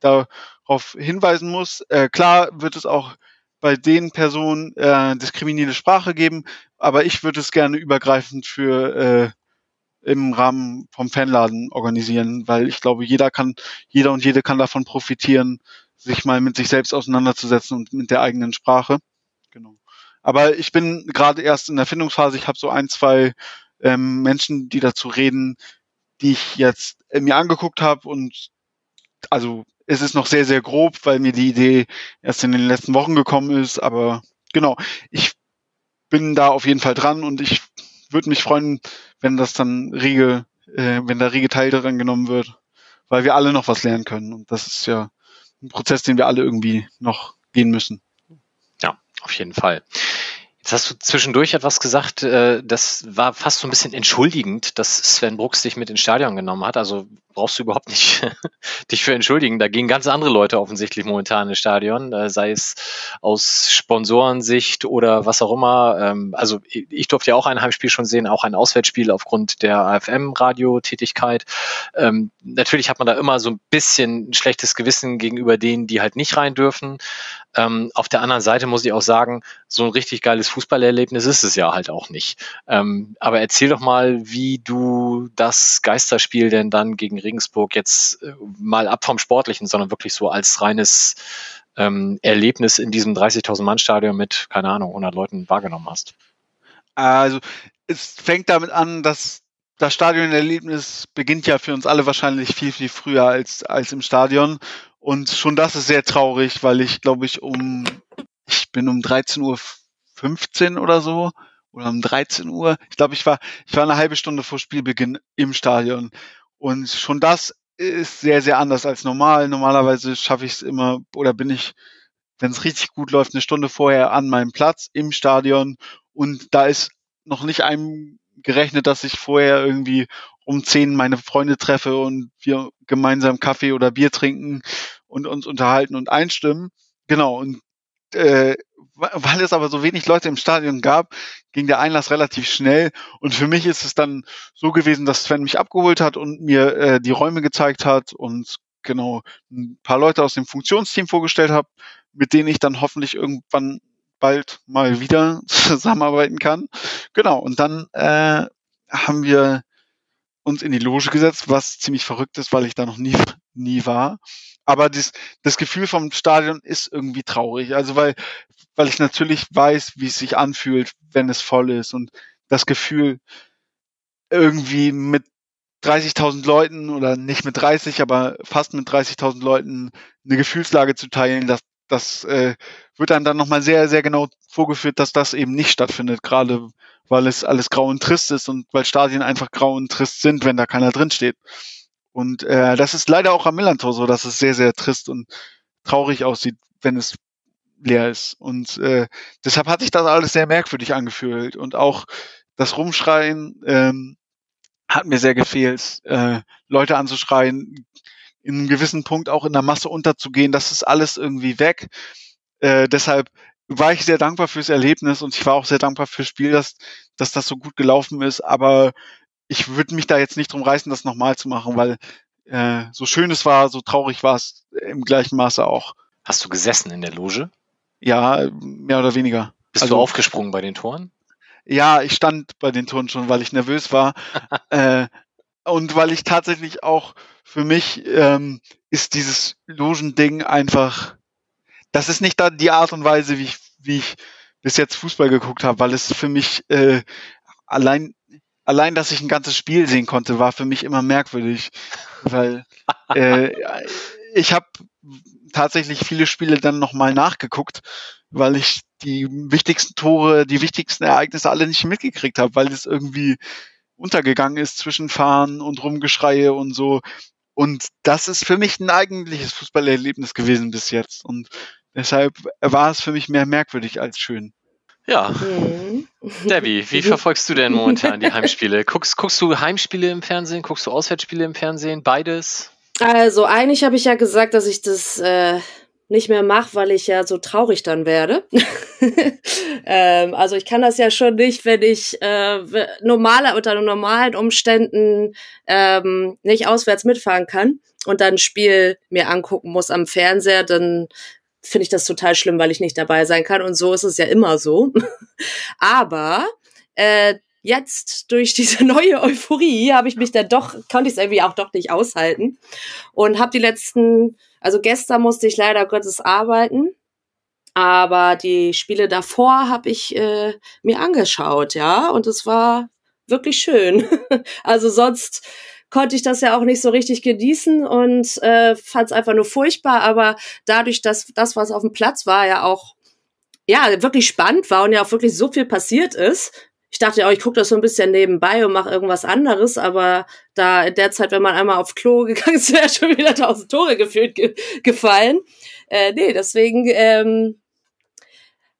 S4: darauf hinweisen muss. Äh, klar wird es auch bei den Personen äh, diskriminierende Sprache geben, aber ich würde es gerne übergreifend für äh, im Rahmen vom Fanladen organisieren, weil ich glaube, jeder kann, jeder und jede kann davon profitieren, sich mal mit sich selbst auseinanderzusetzen und mit der eigenen Sprache. Genau. Aber ich bin gerade erst in der Findungsphase. Ich habe so ein, zwei ähm, Menschen, die dazu reden, die ich jetzt äh, mir angeguckt habe und also es ist noch sehr, sehr grob, weil mir die Idee erst in den letzten Wochen gekommen ist. Aber genau, ich bin da auf jeden Fall dran und ich würde mich freuen, wenn das dann rege, äh, wenn da rege Teil daran genommen wird, weil wir alle noch was lernen können. Und das ist ja ein Prozess, den wir alle irgendwie noch gehen müssen.
S1: Ja, auf jeden Fall. Jetzt hast du zwischendurch etwas gesagt, äh, das war fast so ein bisschen entschuldigend, dass Sven Brooks dich mit ins Stadion genommen hat. Also brauchst du überhaupt nicht [LAUGHS] dich für entschuldigen. Da gehen ganz andere Leute offensichtlich momentan ins Stadion, äh, sei es aus Sponsorensicht oder was auch immer. Ähm, also ich durfte ja auch ein Heimspiel schon sehen, auch ein Auswärtsspiel aufgrund der AFM-Radiotätigkeit. Ähm, natürlich hat man da immer so ein bisschen ein schlechtes Gewissen gegenüber denen, die halt nicht rein dürfen. Ähm, auf der anderen Seite muss ich auch sagen, so ein richtig geiles Fußballerlebnis ist es ja halt auch nicht. Aber erzähl doch mal, wie du das Geisterspiel denn dann gegen Regensburg jetzt äh, mal ab vom Sportlichen, sondern wirklich so als reines ähm, Erlebnis in diesem 30.000 Mann Stadion mit, keine Ahnung, 100 Leuten wahrgenommen hast.
S4: Also es fängt damit an, dass das Stadionerlebnis beginnt ja für uns alle wahrscheinlich viel, viel früher als, als im Stadion. Und schon das ist sehr traurig, weil ich, glaube ich, um, ich bin um 13.15 Uhr oder so, oder um 13 Uhr. Ich glaube, ich war, ich war eine halbe Stunde vor Spielbeginn im Stadion. Und schon das ist sehr, sehr anders als normal. Normalerweise schaffe ich es immer oder bin ich, wenn es richtig gut läuft, eine Stunde vorher an meinem Platz im Stadion. Und da ist noch nicht einem gerechnet, dass ich vorher irgendwie um zehn meine Freunde treffe und wir gemeinsam Kaffee oder Bier trinken und uns unterhalten und einstimmen. Genau, und äh, weil es aber so wenig Leute im Stadion gab, ging der Einlass relativ schnell. Und für mich ist es dann so gewesen, dass Sven mich abgeholt hat und mir äh, die Räume gezeigt hat und genau ein paar Leute aus dem Funktionsteam vorgestellt habe, mit denen ich dann hoffentlich irgendwann bald mal wieder [LAUGHS] zusammenarbeiten kann. Genau, und dann äh, haben wir uns in die Loge gesetzt, was ziemlich verrückt ist, weil ich da noch nie, nie war. Aber das, das Gefühl vom Stadion ist irgendwie traurig. Also weil, weil ich natürlich weiß, wie es sich anfühlt, wenn es voll ist. Und das Gefühl, irgendwie mit 30.000 Leuten oder nicht mit 30, aber fast mit 30.000 Leuten eine Gefühlslage zu teilen, das, das äh, wird einem dann nochmal sehr, sehr genau vorgeführt, dass das eben nicht stattfindet, gerade weil es alles grau und trist ist und weil Stadien einfach grau und trist sind, wenn da keiner drin steht. Und äh, das ist leider auch am Millantor so, dass es sehr, sehr trist und traurig aussieht, wenn es leer ist. Und äh, deshalb hat sich das alles sehr merkwürdig angefühlt. Und auch das Rumschreien ähm, hat mir sehr gefehlt, äh, Leute anzuschreien, in einem gewissen Punkt auch in der Masse unterzugehen. Das ist alles irgendwie weg. Äh, deshalb war ich sehr dankbar fürs Erlebnis und ich war auch sehr dankbar fürs Spiel, dass, dass das so gut gelaufen ist. Aber ich würde mich da jetzt nicht drum reißen, das nochmal zu machen, weil äh, so schön es war, so traurig war es im gleichen Maße auch.
S1: Hast du gesessen in der Loge?
S4: Ja, mehr oder weniger.
S1: Bist also, du aufgesprungen bei den Toren?
S4: Ja, ich stand bei den Toren schon, weil ich nervös war. [LAUGHS] äh, und weil ich tatsächlich auch für mich ähm, ist dieses Logending einfach, das ist nicht da die Art und Weise, wie ich, wie ich bis jetzt Fußball geguckt habe, weil es für mich äh, allein allein, dass ich ein ganzes Spiel sehen konnte, war für mich immer merkwürdig, weil [LAUGHS] äh, ich habe tatsächlich viele Spiele dann nochmal nachgeguckt, weil ich die wichtigsten Tore, die wichtigsten Ereignisse alle nicht mitgekriegt habe, weil es irgendwie untergegangen ist zwischen Fahren und Rumgeschreie und so. Und das ist für mich ein eigentliches Fußballerlebnis gewesen bis jetzt. Und deshalb war es für mich mehr merkwürdig als schön.
S1: Ja. Mhm. Debbie, wie [LAUGHS] verfolgst du denn momentan die Heimspiele? Guckst, guckst du Heimspiele im Fernsehen? Guckst du Auswärtsspiele im Fernsehen? Beides?
S3: Also, eigentlich habe ich ja gesagt, dass ich das äh, nicht mehr mache, weil ich ja so traurig dann werde. [LAUGHS] ähm, also ich kann das ja schon nicht, wenn ich äh, normaler unter normalen Umständen ähm, nicht auswärts mitfahren kann und dann ein Spiel mir angucken muss am Fernseher, dann finde ich das total schlimm, weil ich nicht dabei sein kann. Und so ist es ja immer so. [LAUGHS] Aber äh, jetzt durch diese [LAUGHS] neue Euphorie habe ich mich dann doch, konnte ich es irgendwie auch doch nicht aushalten und habe die letzten, also gestern musste ich leider Gottes arbeiten, aber die Spiele davor habe ich äh, mir angeschaut, ja, und es war wirklich schön. [LAUGHS] also sonst konnte ich das ja auch nicht so richtig genießen und äh, fand es einfach nur furchtbar, aber dadurch, dass das, was auf dem Platz war, ja auch ja wirklich spannend war und ja auch wirklich so viel passiert ist, ich dachte ja, oh, ich gucke das so ein bisschen nebenbei und mache irgendwas anderes, aber da in der Zeit, wenn man einmal aufs Klo [LAUGHS] gegangen ist, wäre schon wieder tausend Tore gefühlt ge gefallen. Äh, nee, deswegen ähm,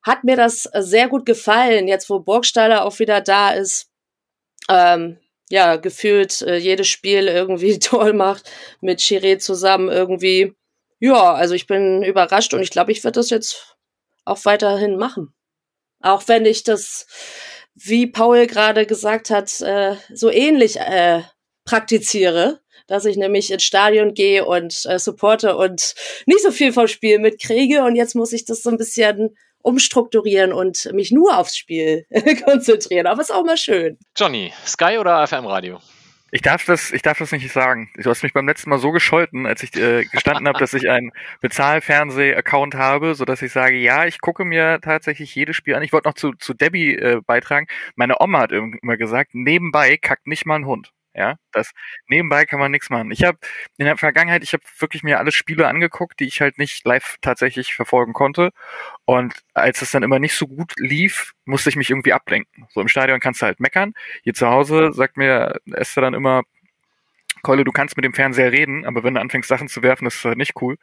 S3: hat mir das sehr gut gefallen, jetzt wo Burgstaller auch wieder da ist. Ähm, ja, gefühlt äh, jedes Spiel irgendwie [LAUGHS] toll macht, mit Chiré zusammen irgendwie. Ja, also ich bin überrascht und ich glaube, ich werde das jetzt auch weiterhin machen. Auch wenn ich das wie Paul gerade gesagt hat, äh, so ähnlich äh, praktiziere, dass ich nämlich ins Stadion gehe und äh, supporte und nicht so viel vom Spiel mitkriege. Und jetzt muss ich das so ein bisschen umstrukturieren und mich nur aufs Spiel [LAUGHS] konzentrieren. Aber ist auch mal schön.
S1: Johnny, Sky oder AFM Radio?
S2: Ich darf das, ich darf das nicht sagen. Du hast mich beim letzten Mal so gescholten, als ich äh, gestanden habe, dass ich einen [LAUGHS] Bezahlfernseh-Account habe, so dass ich sage, ja, ich gucke mir tatsächlich jedes Spiel an. Ich wollte noch zu, zu Debbie äh, beitragen. Meine Oma hat immer gesagt, nebenbei kackt nicht mal ein Hund. Ja, das nebenbei kann man nichts machen. Ich habe in der Vergangenheit, ich habe wirklich mir alle Spiele angeguckt, die ich halt nicht live tatsächlich verfolgen konnte. Und als es dann immer nicht so gut lief, musste ich mich irgendwie ablenken. So im Stadion kannst du halt meckern. Hier zu Hause sagt mir Esther dann immer, Keule, du kannst mit dem Fernseher reden, aber wenn du anfängst, Sachen zu werfen, das ist halt nicht cool.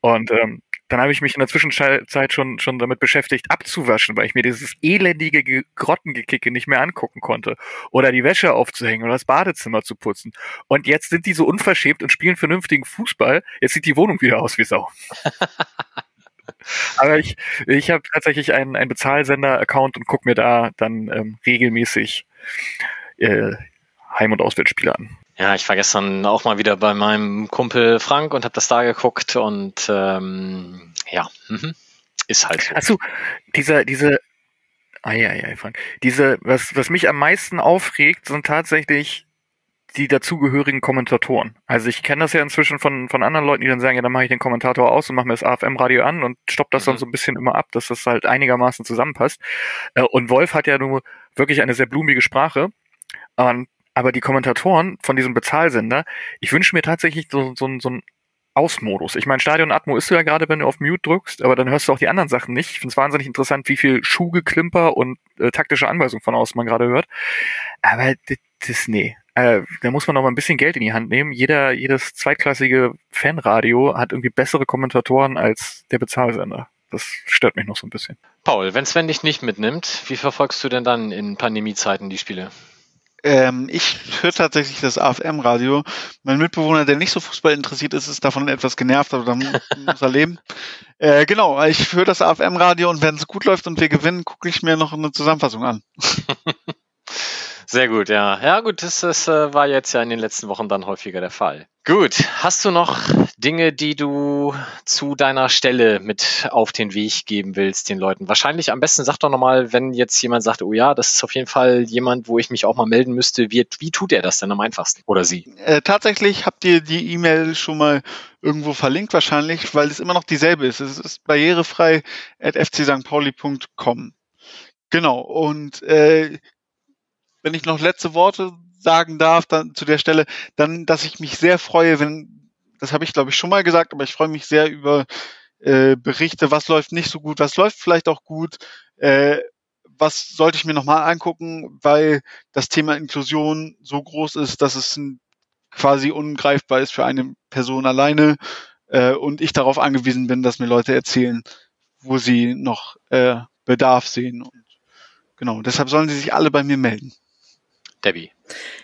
S2: Und ähm, dann habe ich mich in der Zwischenzeit schon, schon damit beschäftigt, abzuwaschen, weil ich mir dieses elendige Grottengekicke nicht mehr angucken konnte. Oder die Wäsche aufzuhängen oder das Badezimmer zu putzen. Und jetzt sind die so unverschämt und spielen vernünftigen Fußball. Jetzt sieht die Wohnung wieder aus wie Sau. [LAUGHS] Aber ich, ich habe tatsächlich einen, einen Bezahlsender-Account und gucke mir da dann ähm, regelmäßig äh, Heim- und Auswärtsspiele an.
S1: Ja, ich war gestern auch mal wieder bei meinem Kumpel Frank und habe das da geguckt und ähm, ja, mhm. ist halt so.
S2: Achso, dieser, diese, ah ja, ja, Frank, diese, was, was mich am meisten aufregt, sind tatsächlich die dazugehörigen Kommentatoren. Also ich kenne das ja inzwischen von, von anderen Leuten, die dann sagen, ja, dann mache ich den Kommentator aus und mache mir das AFM-Radio an und stopp das mhm. dann so ein bisschen immer ab, dass das halt einigermaßen zusammenpasst. Äh, und Wolf hat ja nur wirklich eine sehr blumige Sprache. Und aber die Kommentatoren von diesem Bezahlsender, ich wünsche mir tatsächlich so, so, so ein Ausmodus. Ich meine, Stadion Atmo ist du ja gerade, wenn du auf Mute drückst, aber dann hörst du auch die anderen Sachen nicht. Ich finde es wahnsinnig interessant, wie viel Schuhgeklimper und äh, taktische Anweisungen von außen man gerade hört. Aber das, das nee. Äh, da muss man noch mal ein bisschen Geld in die Hand nehmen. Jeder, jedes zweitklassige Fanradio hat irgendwie bessere Kommentatoren als der Bezahlsender. Das stört mich noch so ein bisschen.
S1: Paul, wenn Sven dich nicht mitnimmt, wie verfolgst du denn dann in Pandemiezeiten die Spiele?
S4: Ähm, ich höre tatsächlich das AFM-Radio. Mein Mitbewohner, der nicht so Fußball interessiert ist, ist davon etwas genervt, aber dann muss er leben. Äh, genau, ich höre das AFM-Radio und wenn es gut läuft und wir gewinnen, gucke ich mir noch eine Zusammenfassung an. [LAUGHS]
S1: Sehr gut, ja. Ja, gut, das, das äh, war jetzt ja in den letzten Wochen dann häufiger der Fall. Gut, hast du noch Dinge, die du zu deiner Stelle mit auf den Weg geben willst den Leuten? Wahrscheinlich am besten sag doch nochmal, wenn jetzt jemand sagt, oh ja, das ist auf jeden Fall jemand, wo ich mich auch mal melden müsste, wie, wie tut er das denn am einfachsten? Oder sie?
S4: Äh, tatsächlich habt ihr die E-Mail schon mal irgendwo verlinkt wahrscheinlich, weil es immer noch dieselbe ist. Es ist barrierefrei at fcstpauli.com. Genau, und äh, wenn ich noch letzte Worte sagen darf, dann zu der Stelle, dann, dass ich mich sehr freue, wenn, das habe ich glaube ich schon mal gesagt, aber ich freue mich sehr über äh, Berichte, was läuft nicht so gut, was läuft vielleicht auch gut, äh, was sollte ich mir nochmal angucken, weil das Thema Inklusion so groß ist, dass es quasi ungreifbar ist für eine Person alleine äh, und ich darauf angewiesen bin, dass mir Leute erzählen, wo sie noch äh, Bedarf sehen. Und genau, deshalb sollen sie sich alle bei mir melden.
S1: Debbie.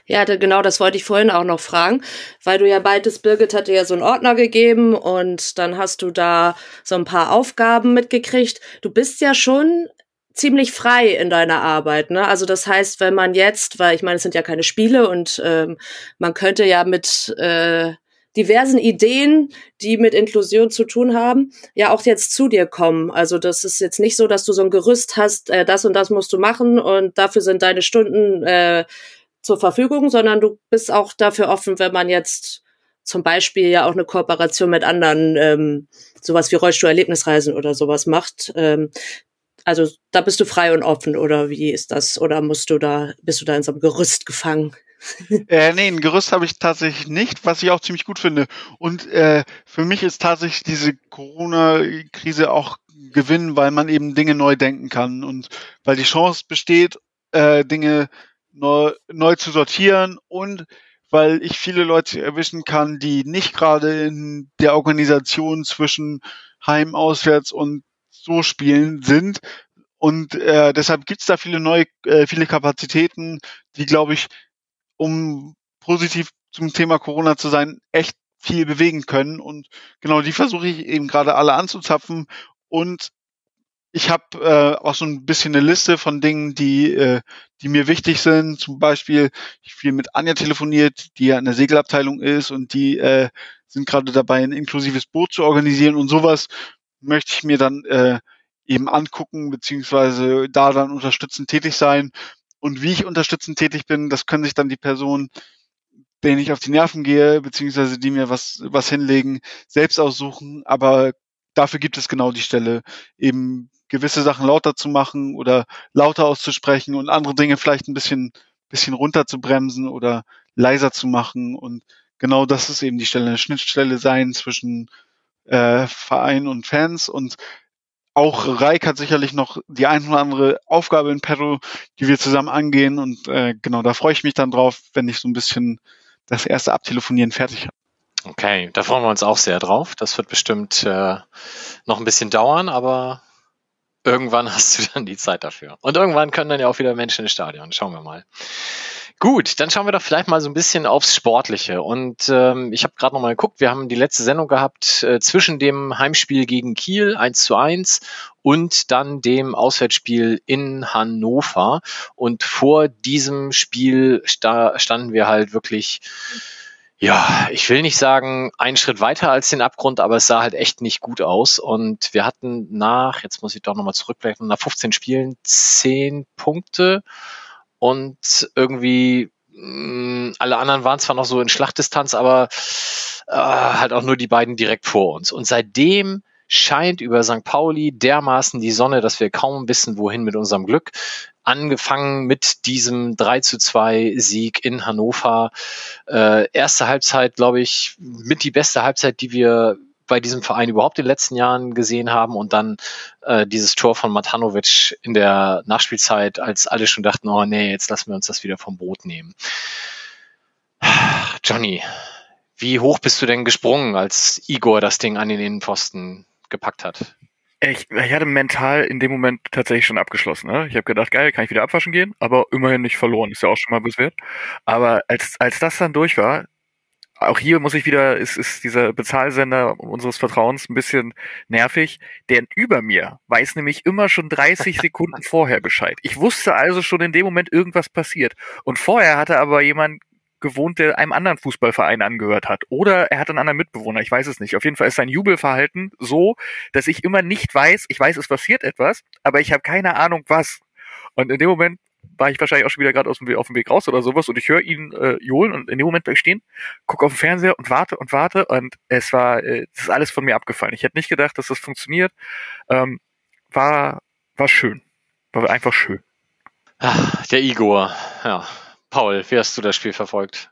S3: Ja, genau, das wollte ich vorhin auch noch fragen, weil du ja beides, Birgit hatte ja so einen Ordner gegeben und dann hast du da so ein paar Aufgaben mitgekriegt. Du bist ja schon ziemlich frei in deiner Arbeit, ne? Also das heißt, wenn man jetzt, weil ich meine, es sind ja keine Spiele und ähm, man könnte ja mit äh, diversen Ideen, die mit Inklusion zu tun haben, ja auch jetzt zu dir kommen. Also das ist jetzt nicht so, dass du so ein Gerüst hast, äh, das und das musst du machen und dafür sind deine Stunden äh, zur Verfügung, sondern du bist auch dafür offen, wenn man jetzt zum Beispiel ja auch eine Kooperation mit anderen, ähm, sowas wie Rollstuhl-Erlebnisreisen oder sowas macht. Ähm, also da bist du frei und offen oder wie ist das? Oder musst du da, bist du da in so einem Gerüst gefangen?
S4: Äh, nee, ein Gerüst habe ich tatsächlich nicht, was ich auch ziemlich gut finde. Und äh, für mich ist tatsächlich diese Corona-Krise auch Gewinn, weil man eben Dinge neu denken kann und weil die Chance besteht, äh, Dinge neu, neu zu sortieren und weil ich viele Leute erwischen kann, die nicht gerade in der Organisation zwischen Heim, Auswärts und so spielen sind. Und äh, deshalb gibt's da viele neue, äh, viele Kapazitäten, die, glaube ich, um positiv zum Thema Corona zu sein, echt viel bewegen können. Und genau die versuche ich eben gerade alle anzuzapfen. Und ich habe äh, auch so ein bisschen eine Liste von Dingen, die, äh, die mir wichtig sind. Zum Beispiel, ich viel mit Anja telefoniert, die ja in der Segelabteilung ist und die äh, sind gerade dabei, ein inklusives Boot zu organisieren und sowas möchte ich mir dann äh, eben angucken, beziehungsweise da dann unterstützend tätig sein. Und wie ich unterstützend tätig bin, das können sich dann die Personen, denen ich auf die Nerven gehe, beziehungsweise die mir was, was hinlegen, selbst aussuchen. Aber dafür gibt es genau die Stelle, eben gewisse Sachen lauter zu machen oder lauter auszusprechen und andere Dinge vielleicht ein bisschen, bisschen runter zu bremsen oder leiser zu machen. Und genau das ist eben die Stelle, eine Schnittstelle sein zwischen äh, Verein und Fans. Und auch Reik hat sicherlich noch die ein oder andere Aufgabe in Peru, die wir zusammen angehen. Und äh, genau, da freue ich mich dann drauf, wenn ich so ein bisschen das erste Abtelefonieren fertig habe.
S1: Okay, da freuen wir uns auch sehr drauf. Das wird bestimmt äh, noch ein bisschen dauern, aber irgendwann [LAUGHS] hast du dann die Zeit dafür. Und irgendwann können dann ja auch wieder Menschen ins Stadion. Schauen wir mal. Gut, dann schauen wir doch vielleicht mal so ein bisschen aufs Sportliche. Und ähm, ich habe gerade noch mal geguckt, wir haben die letzte Sendung gehabt äh, zwischen dem Heimspiel gegen Kiel 1 zu 1 und dann dem Auswärtsspiel in Hannover. Und vor diesem Spiel sta standen wir halt wirklich ja, ich will nicht sagen, einen Schritt weiter als den Abgrund, aber es sah halt echt nicht gut aus. Und wir hatten nach, jetzt muss ich doch nochmal zurückbleiben, nach 15 Spielen 10 Punkte und irgendwie mh, mm, alle anderen waren zwar noch so in Schlachtdistanz, aber äh, halt auch nur die beiden direkt vor uns. Und seitdem scheint über St. Pauli dermaßen die Sonne, dass wir kaum wissen, wohin mit unserem Glück angefangen mit diesem 3 zu 2 Sieg in Hannover. Äh, erste Halbzeit, glaube ich, mit die beste Halbzeit, die wir bei diesem Verein überhaupt in den letzten Jahren gesehen haben und dann äh, dieses Tor von Matanovic in der Nachspielzeit, als alle schon dachten, oh nee, jetzt lassen wir uns das wieder vom Brot nehmen. Johnny, wie hoch bist du denn gesprungen, als Igor das Ding an den Innenpfosten gepackt hat?
S2: Ich, ich hatte mental in dem Moment tatsächlich schon abgeschlossen. Ne? Ich habe gedacht, geil, kann ich wieder abwaschen gehen, aber immerhin nicht verloren. Ist ja auch schon mal was wert. Aber als, als das dann durch war, auch hier muss ich wieder, ist, ist dieser Bezahlsender unseres Vertrauens ein bisschen nervig. Der über mir weiß nämlich immer schon 30 [LAUGHS] Sekunden vorher Bescheid. Ich wusste also schon in dem Moment irgendwas passiert. Und vorher hatte aber jemand gewohnt, der einem anderen Fußballverein angehört hat. Oder er hat einen anderen Mitbewohner, ich weiß es nicht. Auf jeden Fall ist sein Jubelverhalten so, dass ich immer nicht weiß, ich weiß, es passiert etwas, aber ich habe keine Ahnung, was. Und in dem Moment war ich wahrscheinlich auch schon wieder gerade auf dem Weg raus oder sowas und ich höre ihn äh, johlen und in dem Moment bleib ich stehen, gucke auf den Fernseher und warte und warte und es war, äh, das ist alles von mir abgefallen. Ich hätte nicht gedacht, dass das funktioniert. Ähm, war, war schön. War einfach schön.
S1: Ach, der Igor, ja. Paul, wie hast du das Spiel verfolgt?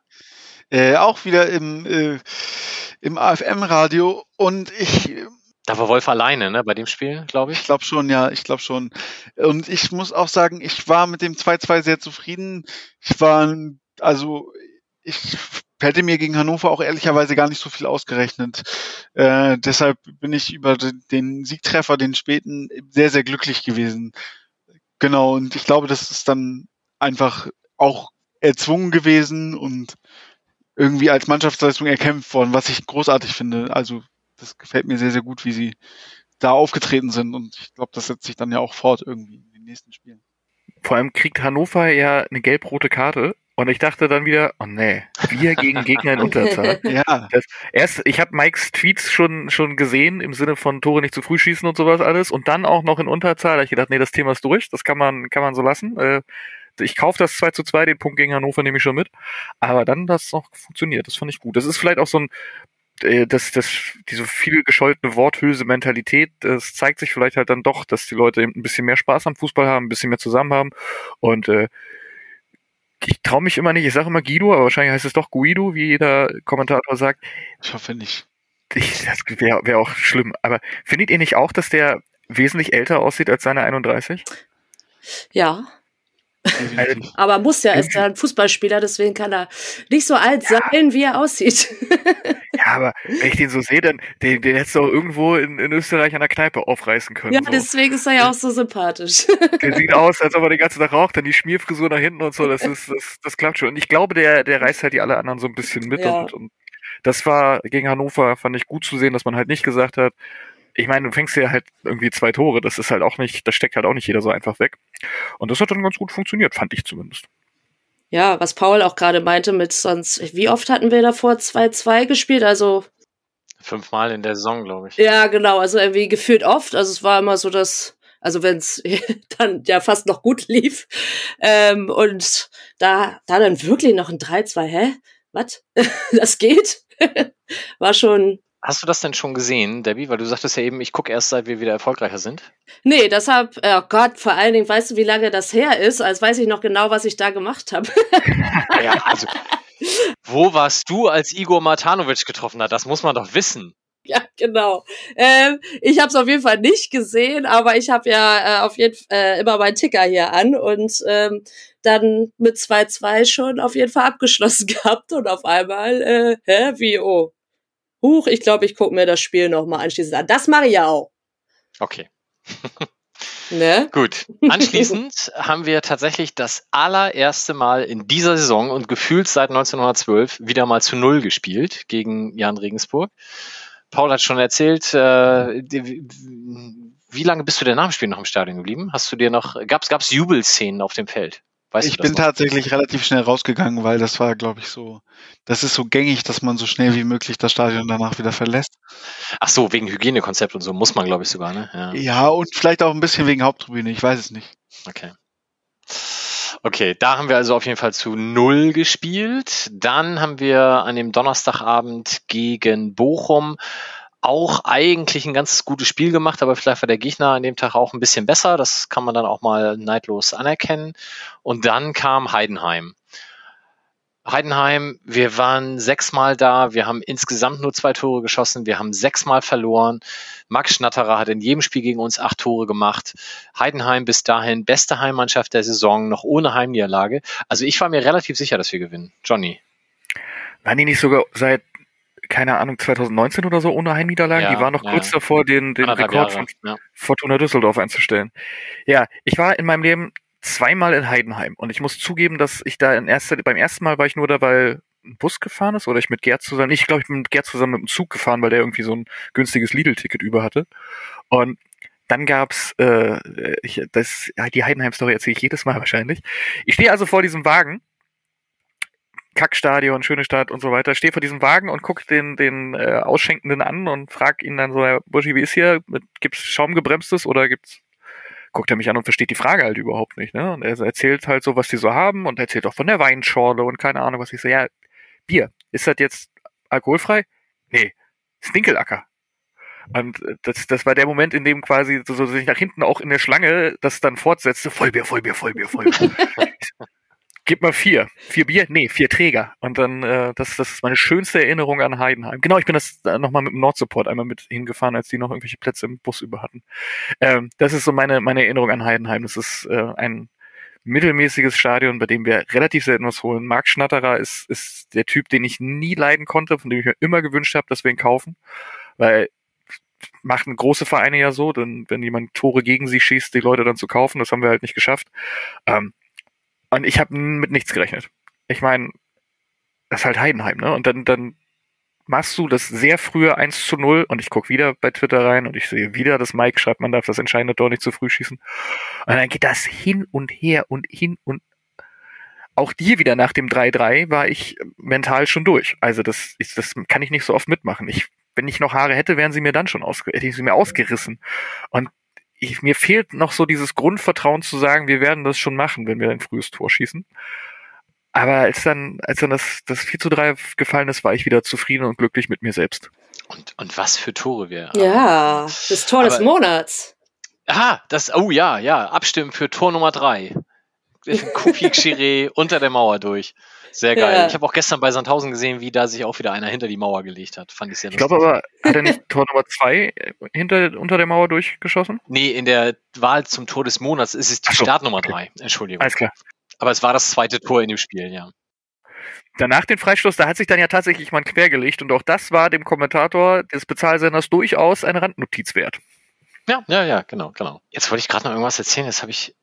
S4: Äh, auch wieder im, äh, im AFM-Radio und ich.
S1: Da war Wolf alleine, ne, bei dem Spiel, glaube ich.
S4: Ich glaube schon, ja, ich glaube schon. Und ich muss auch sagen, ich war mit dem 2-2 sehr zufrieden. Ich war, also, ich hätte mir gegen Hannover auch ehrlicherweise gar nicht so viel ausgerechnet. Äh, deshalb bin ich über den Siegtreffer, den späten, sehr, sehr glücklich gewesen. Genau, und ich glaube, das ist dann einfach auch erzwungen gewesen und irgendwie als Mannschaftsleistung erkämpft worden, was ich großartig finde. Also das gefällt mir sehr, sehr gut, wie sie da aufgetreten sind und ich glaube, das setzt sich dann ja auch fort irgendwie in den nächsten Spielen.
S2: Vor allem kriegt Hannover ja eine gelb-rote Karte und ich dachte dann wieder, oh nee, wir gegen Gegner in Unterzahl. [LAUGHS]
S4: Ja,
S2: Das, erst, ich habe Mikes Tweets schon schon gesehen im Sinne von Tore nicht zu früh schießen und sowas alles und dann auch noch in Unterzahl. Da hab ich gedacht, nee, das Thema ist durch, das kann man kann man so lassen. Äh, ich kaufe das 2 zu 2, den Punkt gegen Hannover nehme ich schon mit. Aber dann das noch funktioniert, das fand ich gut. Das ist vielleicht auch so ein äh, das, das, diese viel gescholtene Worthülse-Mentalität, das zeigt sich vielleicht halt dann doch, dass die Leute eben ein bisschen mehr Spaß am Fußball haben, ein bisschen mehr zusammen haben. Und äh, ich traue mich immer nicht, ich sage immer Guido, aber wahrscheinlich heißt es doch Guido, wie jeder Kommentator sagt.
S4: ich hoffe nicht.
S2: Ich, das wäre wär auch schlimm. Aber findet ihr nicht auch, dass der wesentlich älter aussieht als seine 31?
S3: Ja. [LAUGHS] aber muss ja, ist ja ein Fußballspieler, deswegen kann er nicht so alt sein, wie er aussieht. [LAUGHS]
S2: Ja, aber wenn ich den so sehe, dann den, den hättest du auch irgendwo in, in Österreich an der Kneipe aufreißen können.
S3: ja,
S2: so.
S3: deswegen ist er ja auch so sympathisch. [LAUGHS]
S2: Der sieht aus, als ob er den ganzen Tag raucht, dann die Schmierfrisur nach hinten und so, das ist, das, das klappt schon. Und ich glaube, der, der reißt halt die alle anderen so ein bisschen mit
S3: Ja.
S2: und, und das war gegen Hannover, fand ich gut zu sehen, dass man halt nicht gesagt hat, ich meine, du fängst ja halt irgendwie zwei Tore, das ist halt auch nicht, das steckt halt auch nicht jeder so einfach weg. Und das hat dann ganz gut funktioniert, fand ich zumindest.
S3: Ja, was Paul auch gerade meinte mit sonst, wie oft hatten wir davor 2-2 gespielt? Also,
S1: Fünfmal in der Saison, glaube ich.
S3: ja, genau, also irgendwie gefühlt oft. Also es war immer so, dass, also wenn es [LAUGHS] dann ja fast noch gut lief. Ähm, und da, da dann wirklich noch ein 3-2, hä? Was? [LAUGHS] das geht? [LAUGHS] war schon.
S1: Hast du das denn schon gesehen, Debbie? Weil du sagtest ja eben, ich gucke erst, seit wir wieder erfolgreicher sind.
S3: Nee, deshalb, oh Gott, vor allen Dingen, weißt du, wie lange das her ist? Als weiß ich noch genau, was ich da gemacht habe. [LAUGHS]
S1: Ja, also. Wo warst du, als Igor Matanovic getroffen hat? Das muss man doch wissen.
S3: Ja, genau. Ähm, ich habe es auf jeden Fall nicht gesehen, aber ich habe ja äh, auf jeden Fall äh, immer meinen Ticker hier an und ähm, dann mit 2-2 schon auf jeden Fall abgeschlossen [LAUGHS] gehabt und auf einmal, äh, hä, wie, oh, huch, ich glaube, ich gucke mir das Spiel nochmal anschließend an. Das mache ich ja auch,
S1: Okay. [LAUGHS]
S3: ne?
S1: Gut. Anschließend [LAUGHS] haben wir tatsächlich das allererste Mal in dieser Saison und gefühlt seit 1912 wieder mal zu Null gespielt gegen Jan Regensburg. Paul hat schon erzählt, äh, die- wie lange bist du denn nach dem Spiel noch im Stadion geblieben? Hast du dir noch, gab's, gab's Jubelszenen auf dem Feld? Weißt
S4: ich bin
S1: noch?
S4: tatsächlich relativ schnell rausgegangen, weil das war, glaube ich, so, das ist so gängig, dass man so schnell wie möglich das Stadion danach wieder verlässt.
S1: Ach so, wegen Hygienekonzept und so muss man, glaube ich, sogar, ne? Ja.
S4: Ja, und vielleicht auch ein bisschen wegen Haupttribüne, ich weiß es nicht.
S1: Okay. Okay, da haben wir also auf jeden Fall zu null gespielt. Dann haben wir an dem Donnerstagabend gegen Bochum auch eigentlich ein ganz gutes Spiel gemacht, aber vielleicht war der Gegner an dem Tag auch ein bisschen besser. Das kann man dann auch mal neidlos anerkennen. Und dann kam Heidenheim. Heidenheim, wir waren sechsmal da, wir haben insgesamt nur zwei Tore geschossen, wir haben sechsmal verloren. Max Schnatterer hat in jedem Spiel gegen uns acht Tore gemacht. Heidenheim bis dahin beste Heimmannschaft der Saison, noch ohne Heimniederlage. Also ich war mir relativ sicher, dass wir gewinnen. Johnny.
S2: Waren die nicht sogar seit, keine Ahnung, 2019 oder so ohne Heimniederlagen?
S1: Ja,
S2: die waren noch
S1: ja.
S2: kurz davor, den, den
S1: Anderthalb
S2: Rekord
S1: Jahre.
S2: von
S1: Ja.
S2: Fortuna Düsseldorf einzustellen. Ja, ich war in meinem Leben zweimal in Heidenheim und ich muss zugeben, dass ich da in erster, beim ersten Mal war ich nur da, weil ein Bus gefahren ist oder ich mit Gerd zusammen, ich glaube, ich bin mit Gerd zusammen mit dem Zug gefahren, weil der irgendwie so ein günstiges Lidl-Ticket über hatte. Und dann gab's äh, ich, das, die Heidenheim-Story erzähle ich jedes Mal wahrscheinlich. Ich stehe also vor diesem Wagen, Kackstadion, schöne Stadt und so weiter, stehe vor diesem Wagen und guck den, den äh, Ausschenkenden an und frag ihn dann so, Herr Buschi, wie ist hier? Gibt's Schaumgebremstes oder gibt's guckt er mich an und versteht die Frage halt überhaupt nicht, ne? Und er erzählt halt so, was die so haben und erzählt auch von der Weinschorle und keine Ahnung, was ich so, ja, Bier, ist das jetzt alkoholfrei? Nee, ist Ninkelacker. Und äh, das, das war der Moment, in dem quasi so, so sich nach hinten auch in der Schlange das dann fortsetzte, Vollbier, Vollbier, Vollbier, Vollbier. [LAUGHS] [LAUGHS] Gib mal vier. Vier Bier? Nee, vier Träger. Und dann, äh, das, das ist meine schönste Erinnerung an Heidenheim. Genau, ich bin das äh, nochmal mit dem Nordsupport einmal mit hingefahren, als die noch irgendwelche Plätze im Bus über hatten. Ähm, das ist so meine, meine Erinnerung an Heidenheim. Das ist äh, ein mittelmäßiges Stadion, bei dem wir relativ selten was holen. Marc Schnatterer ist, ist der Typ, den ich nie leiden konnte, von dem ich mir immer gewünscht habe, dass wir ihn kaufen. Weil machen große Vereine ja so, denn wenn jemand Tore gegen sie schießt, die Leute dann zu kaufen, das haben wir halt nicht geschafft. Ähm, und ich habe mit nichts gerechnet. ich meine, das ist halt Heidenheim, ne? Und dann, dann machst du das sehr frühe 1 zu 0 und ich gucke wieder bei Twitter rein und ich sehe wieder, dass Mike schreibt, man darf das entscheidende Tor nicht zu früh schießen. Und dann geht das hin und her und hin und auch dir wieder nach dem 3-3 war ich mental schon durch. Also das, ist, das kann ich nicht so oft mitmachen. Ich, wenn ich noch Haare hätte, wären sie mir dann schon aus, hätte ich sie mir ausgerissen. Und ich, mir fehlt noch so dieses Grundvertrauen zu sagen, wir werden das schon machen, wenn wir ein frühes Tor schießen. Aber als dann, als dann das, das 4 zu 3 gefallen ist, war ich wieder zufrieden und glücklich mit mir selbst.
S1: Und, und was für Tore wir
S3: Ja, das Tor des
S1: Aber-
S3: Monats.
S1: Aha, das, oh ja, ja, abstimmen für Tor Nummer drei. Kupi Chiré [LAUGHS] unter der Mauer durch. Sehr geil.
S3: Ja.
S1: Ich habe auch gestern bei Sandhausen gesehen, wie da sich auch wieder einer hinter die Mauer gelegt hat. Fand ich sehr
S2: Ich glaube
S1: lustig.
S2: aber, hat er nicht Tor Nummer 2 hinter, unter der Mauer durchgeschossen?
S1: Nee, in der Wahl zum Tor des Monats ist es die
S2: so,
S1: Startnummer
S2: okay.
S1: drei. Entschuldigung.
S2: Alles klar.
S1: Aber es war das zweite Tor in dem Spiel, ja.
S2: Danach den Freistoß, da hat sich dann ja tatsächlich jemand quergelegt und auch das war dem Kommentator des Bezahlsenders durchaus eine Randnotiz wert.
S1: Ja, ja, ja, genau, genau. Jetzt wollte ich gerade noch irgendwas erzählen, das habe ich.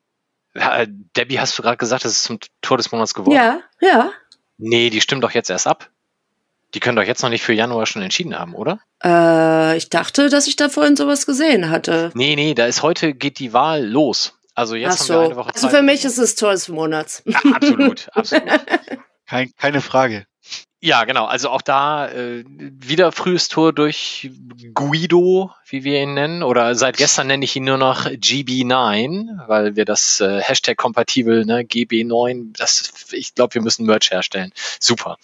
S1: Debbie, hast du gerade gesagt, es ist zum Tor des Monats geworden?
S3: Ja, ja.
S1: Nee, die stimmt doch jetzt erst ab. Die können doch jetzt noch nicht für Januar schon entschieden haben, oder?
S3: Äh, ich dachte, dass ich da vorhin sowas gesehen hatte.
S1: Nee, nee, da ist heute geht die Wahl los. Also
S3: Ach
S1: jetzt haben wir eine
S3: so.
S1: Woche
S3: Also
S1: Zeit.
S3: für mich ist es Tor des Monats.
S1: Ja, absolut, absolut. [LAUGHS]
S4: Kein, keine Frage.
S1: Ja, genau. Also auch da äh, wieder frühes Tor durch Guido, wie wir ihn nennen. Oder seit gestern nenne ich ihn nur noch GB9, weil wir das äh, Hashtag-kompatibel, ne, GB9, das, ich glaube, wir müssen Merch herstellen. Super.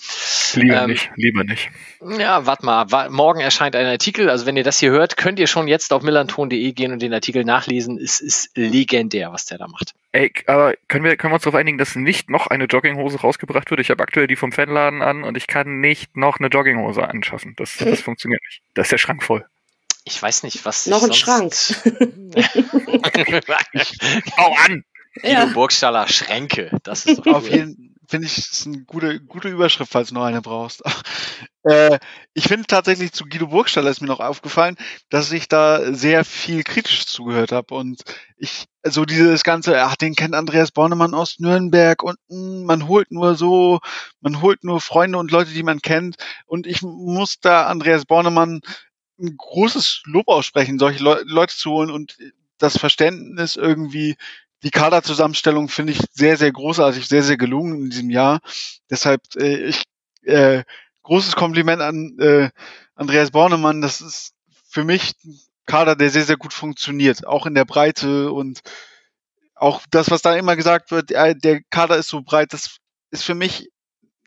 S2: Lieber
S1: Ähm,
S2: nicht, lieber nicht.
S1: Ja, warte mal. Wa morgen erscheint ein Artikel. Also wenn ihr das hier hört, könnt ihr schon jetzt auf millanton.de gehen und den Artikel nachlesen. Es ist legendär, was der da macht.
S2: Ey, aber können wir, können wir uns darauf einigen, dass nicht noch eine Jogginghose rausgebracht wird? Ich habe aktuell die vom Fanladen an und ich kann nicht noch eine Jogginghose anschaffen. Das, das funktioniert nicht. Da ist der Schrank voll.
S1: Ich weiß nicht, was
S3: Noch ein
S1: sonst... [LAUGHS] [LAUGHS]
S2: Hau an!
S1: Guido
S3: Ja.
S1: Burgstaller Schränke. Das ist [LAUGHS]
S4: Auf jeden finde ich, ist eine gute, gute Überschrift, falls du noch eine brauchst. [LAUGHS] äh, ich finde tatsächlich zu Guido Burgstaller ist mir noch aufgefallen, dass ich da sehr viel kritisch zugehört habe und ich so dieses ganze, ach, den kennt Andreas Bornemann aus Nürnberg und mh, man holt nur so, man holt nur Freunde und Leute, die man kennt und ich muss da Andreas Bornemann ein großes Lob aussprechen, solche Leu Leute zu holen und das Verständnis irgendwie die Kaderzusammenstellung finde ich sehr, sehr großartig, sehr, sehr gelungen in diesem Jahr. Deshalb äh, ich äh, großes Kompliment an äh, Andreas Bornemann. Das ist für mich ein Kader, der sehr, sehr gut funktioniert, auch in der Breite und auch das, was da immer gesagt wird, äh, der Kader ist so breit, das ist für mich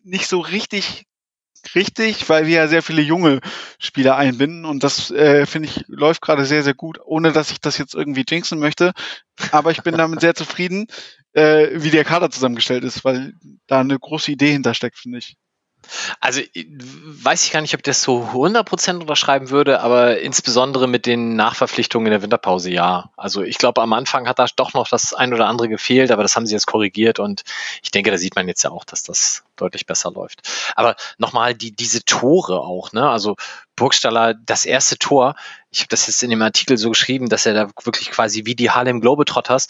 S4: nicht so richtig richtig, weil wir ja sehr viele junge Spieler einbinden und das äh, finde ich läuft gerade sehr sehr gut, ohne dass ich das jetzt irgendwie jinxen möchte. Aber ich bin [LAUGHS] damit sehr zufrieden, äh, wie der Kader zusammengestellt ist, weil da eine große Idee hintersteckt, finde ich.
S1: Also äh, weiß ich gar nicht, ob ich das so 100% unterschreiben würde, aber insbesondere mit den Nachverpflichtungen in der Winterpause ja. Also ich glaube, am Anfang hat da doch noch das ein oder andere gefehlt, aber das haben sie jetzt korrigiert und ich denke, da sieht man jetzt ja auch, dass das deutlich besser läuft. Aber nochmal die, diese Tore auch, ne? Also Burgstaller, das erste Tor, ich habe das jetzt in dem Artikel so geschrieben, dass er da wirklich quasi wie die Harlem Globetrotters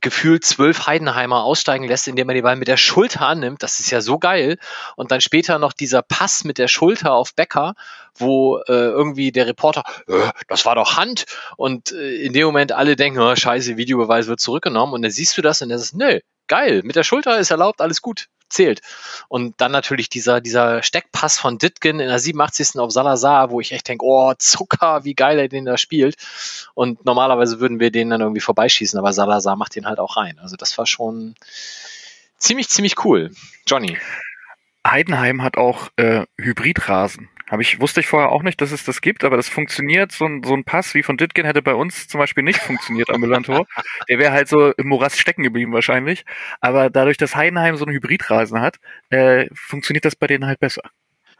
S1: gefühlt zwölf Heidenheimer aussteigen lässt, indem er den Ball mit der Schulter annimmt. Das ist ja so geil. Und dann später noch dieser Pass mit der Schulter auf Becker, wo äh, irgendwie der Reporter, äh, das war doch Hand. Und äh, in dem Moment alle denken, oh, scheiße, Videobeweis wird zurückgenommen. Und dann siehst du das und er sagt, nö, geil, mit der Schulter ist erlaubt, alles gut, zählt. Und dann natürlich dieser, dieser Steckpass von Ditgen in der 87. auf Salazar, wo ich echt denke, oh, Zucker, wie geil er den da spielt. Und normalerweise würden wir den dann irgendwie vorbeischießen, aber Salazar macht den halt auch rein. Also das war schon ziemlich, ziemlich cool. Johnny.
S2: Heidenheim hat auch äh, Hybridrasen. Hab ich, wusste ich vorher auch nicht, dass es das gibt, aber das funktioniert. So ein, so ein Pass wie von Ditgen hätte bei uns zum Beispiel nicht funktioniert am Millantor. [LAUGHS] Der wäre halt so im Morast stecken geblieben wahrscheinlich. Aber dadurch, dass Heidenheim so einen Hybridrasen hat, äh, funktioniert das bei denen halt besser.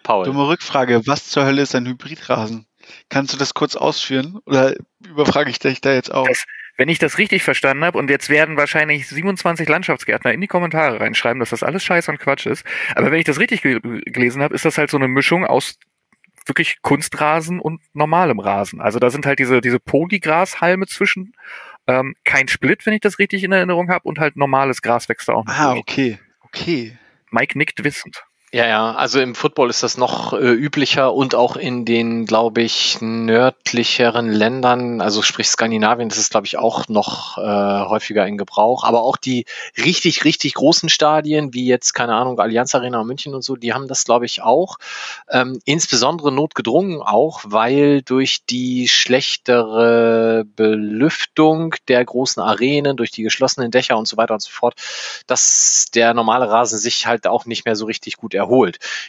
S1: Paul.
S4: Dumme Rückfrage, was zur Hölle ist ein Hybridrasen? Kannst du das kurz ausführen? Oder überfrage ich dich da jetzt auch?
S2: Das- Wenn ich das richtig verstanden habe, und jetzt werden wahrscheinlich 27 Landschaftsgärtner in die Kommentare reinschreiben, dass das alles Scheiß und Quatsch ist. Aber wenn ich das richtig gel gelesen habe, ist das halt so eine Mischung aus wirklich Kunstrasen und normalem Rasen. Also da sind halt diese, diese Polygrashalme zwischen, ähm, kein Split, wenn ich das richtig in Erinnerung habe, und halt normales Gras wächst da auch noch.
S4: Ah,
S2: durch.
S4: okay. Okay.
S2: Mike nickt wissend.
S1: Ja, ja, also im Football ist das noch äh, üblicher und auch in den, glaube ich, nördlicheren Ländern, also sprich Skandinavien, das ist, glaube ich, auch noch äh, häufiger in Gebrauch. Aber auch die richtig, richtig großen Stadien, wie jetzt, keine Ahnung, Allianz Arena München und so, die haben das, glaube ich, auch. Ähm, insbesondere notgedrungen auch, weil durch die schlechtere Belüftung der großen Arenen, durch die geschlossenen Dächer und so weiter und so fort, dass der normale Rasen sich halt auch nicht mehr so richtig gut erholt.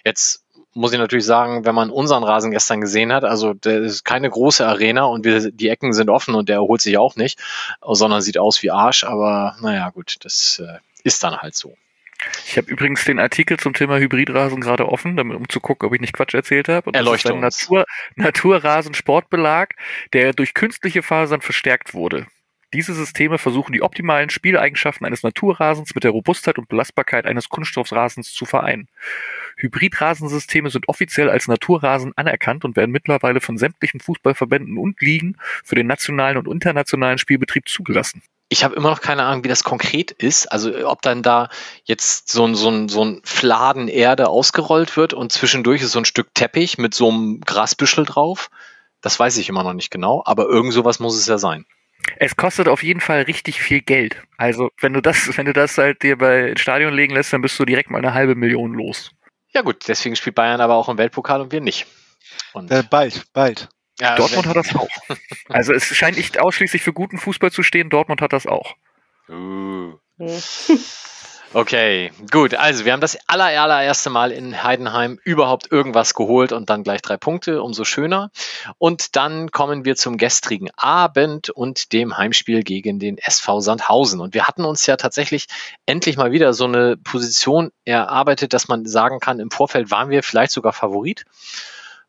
S1: Jetzt muss ich natürlich sagen, wenn man unseren Rasen gestern gesehen hat, also der ist keine große Arena und wir, die Ecken sind offen und der erholt sich auch nicht, sondern sieht aus wie Arsch, aber naja, gut, das äh, ist dann halt so.
S2: Ich habe übrigens den Artikel zum Thema Hybridrasen gerade offen, damit, um zu gucken, ob ich nicht Quatsch erzählt habe. Und
S1: Erleuchte
S2: das ist ein Natur, Naturrasen-Sportbelag, der durch künstliche Fasern verstärkt wurde. Diese Systeme versuchen die optimalen Spieleigenschaften eines Naturrasens mit der Robustheit und Belastbarkeit eines Kunststoffrasens zu vereinen. Hybridrasensysteme sind offiziell als Naturrasen anerkannt und werden mittlerweile von sämtlichen Fußballverbänden und Ligen für den nationalen und internationalen Spielbetrieb zugelassen.
S1: Ich habe immer noch keine Ahnung, wie das konkret ist. Also ob dann da jetzt so ein, so ein, so ein Fladen Erde ausgerollt wird und zwischendurch ist so ein Stück Teppich mit so einem Grasbüschel drauf. Das weiß ich immer noch nicht genau, aber irgend sowas muss es ja sein.
S2: Es kostet auf jeden Fall richtig viel Geld. Also wenn du das, [LAUGHS] wenn du das halt dir bei ins Stadion legen lässt, dann bist du direkt mal eine halbe Million los.
S1: Ja gut, deswegen spielt Bayern aber auch im Weltpokal und wir nicht.
S4: Und äh, bald, bald.
S2: Ja, Dortmund hat das auch. [LAUGHS] Also es scheint nicht ausschließlich für guten Fußball zu stehen. Dortmund hat das auch.
S1: Uh. [LAUGHS] Okay, gut. Also wir haben das aller, allererste Mal in Heidenheim überhaupt irgendwas geholt und dann gleich drei Punkte, umso schöner. Und dann kommen wir zum gestrigen Abend und dem Heimspiel gegen den SV Sandhausen. Und wir hatten uns ja tatsächlich endlich mal wieder so eine Position erarbeitet, dass man sagen kann, im Vorfeld waren wir vielleicht sogar Favorit.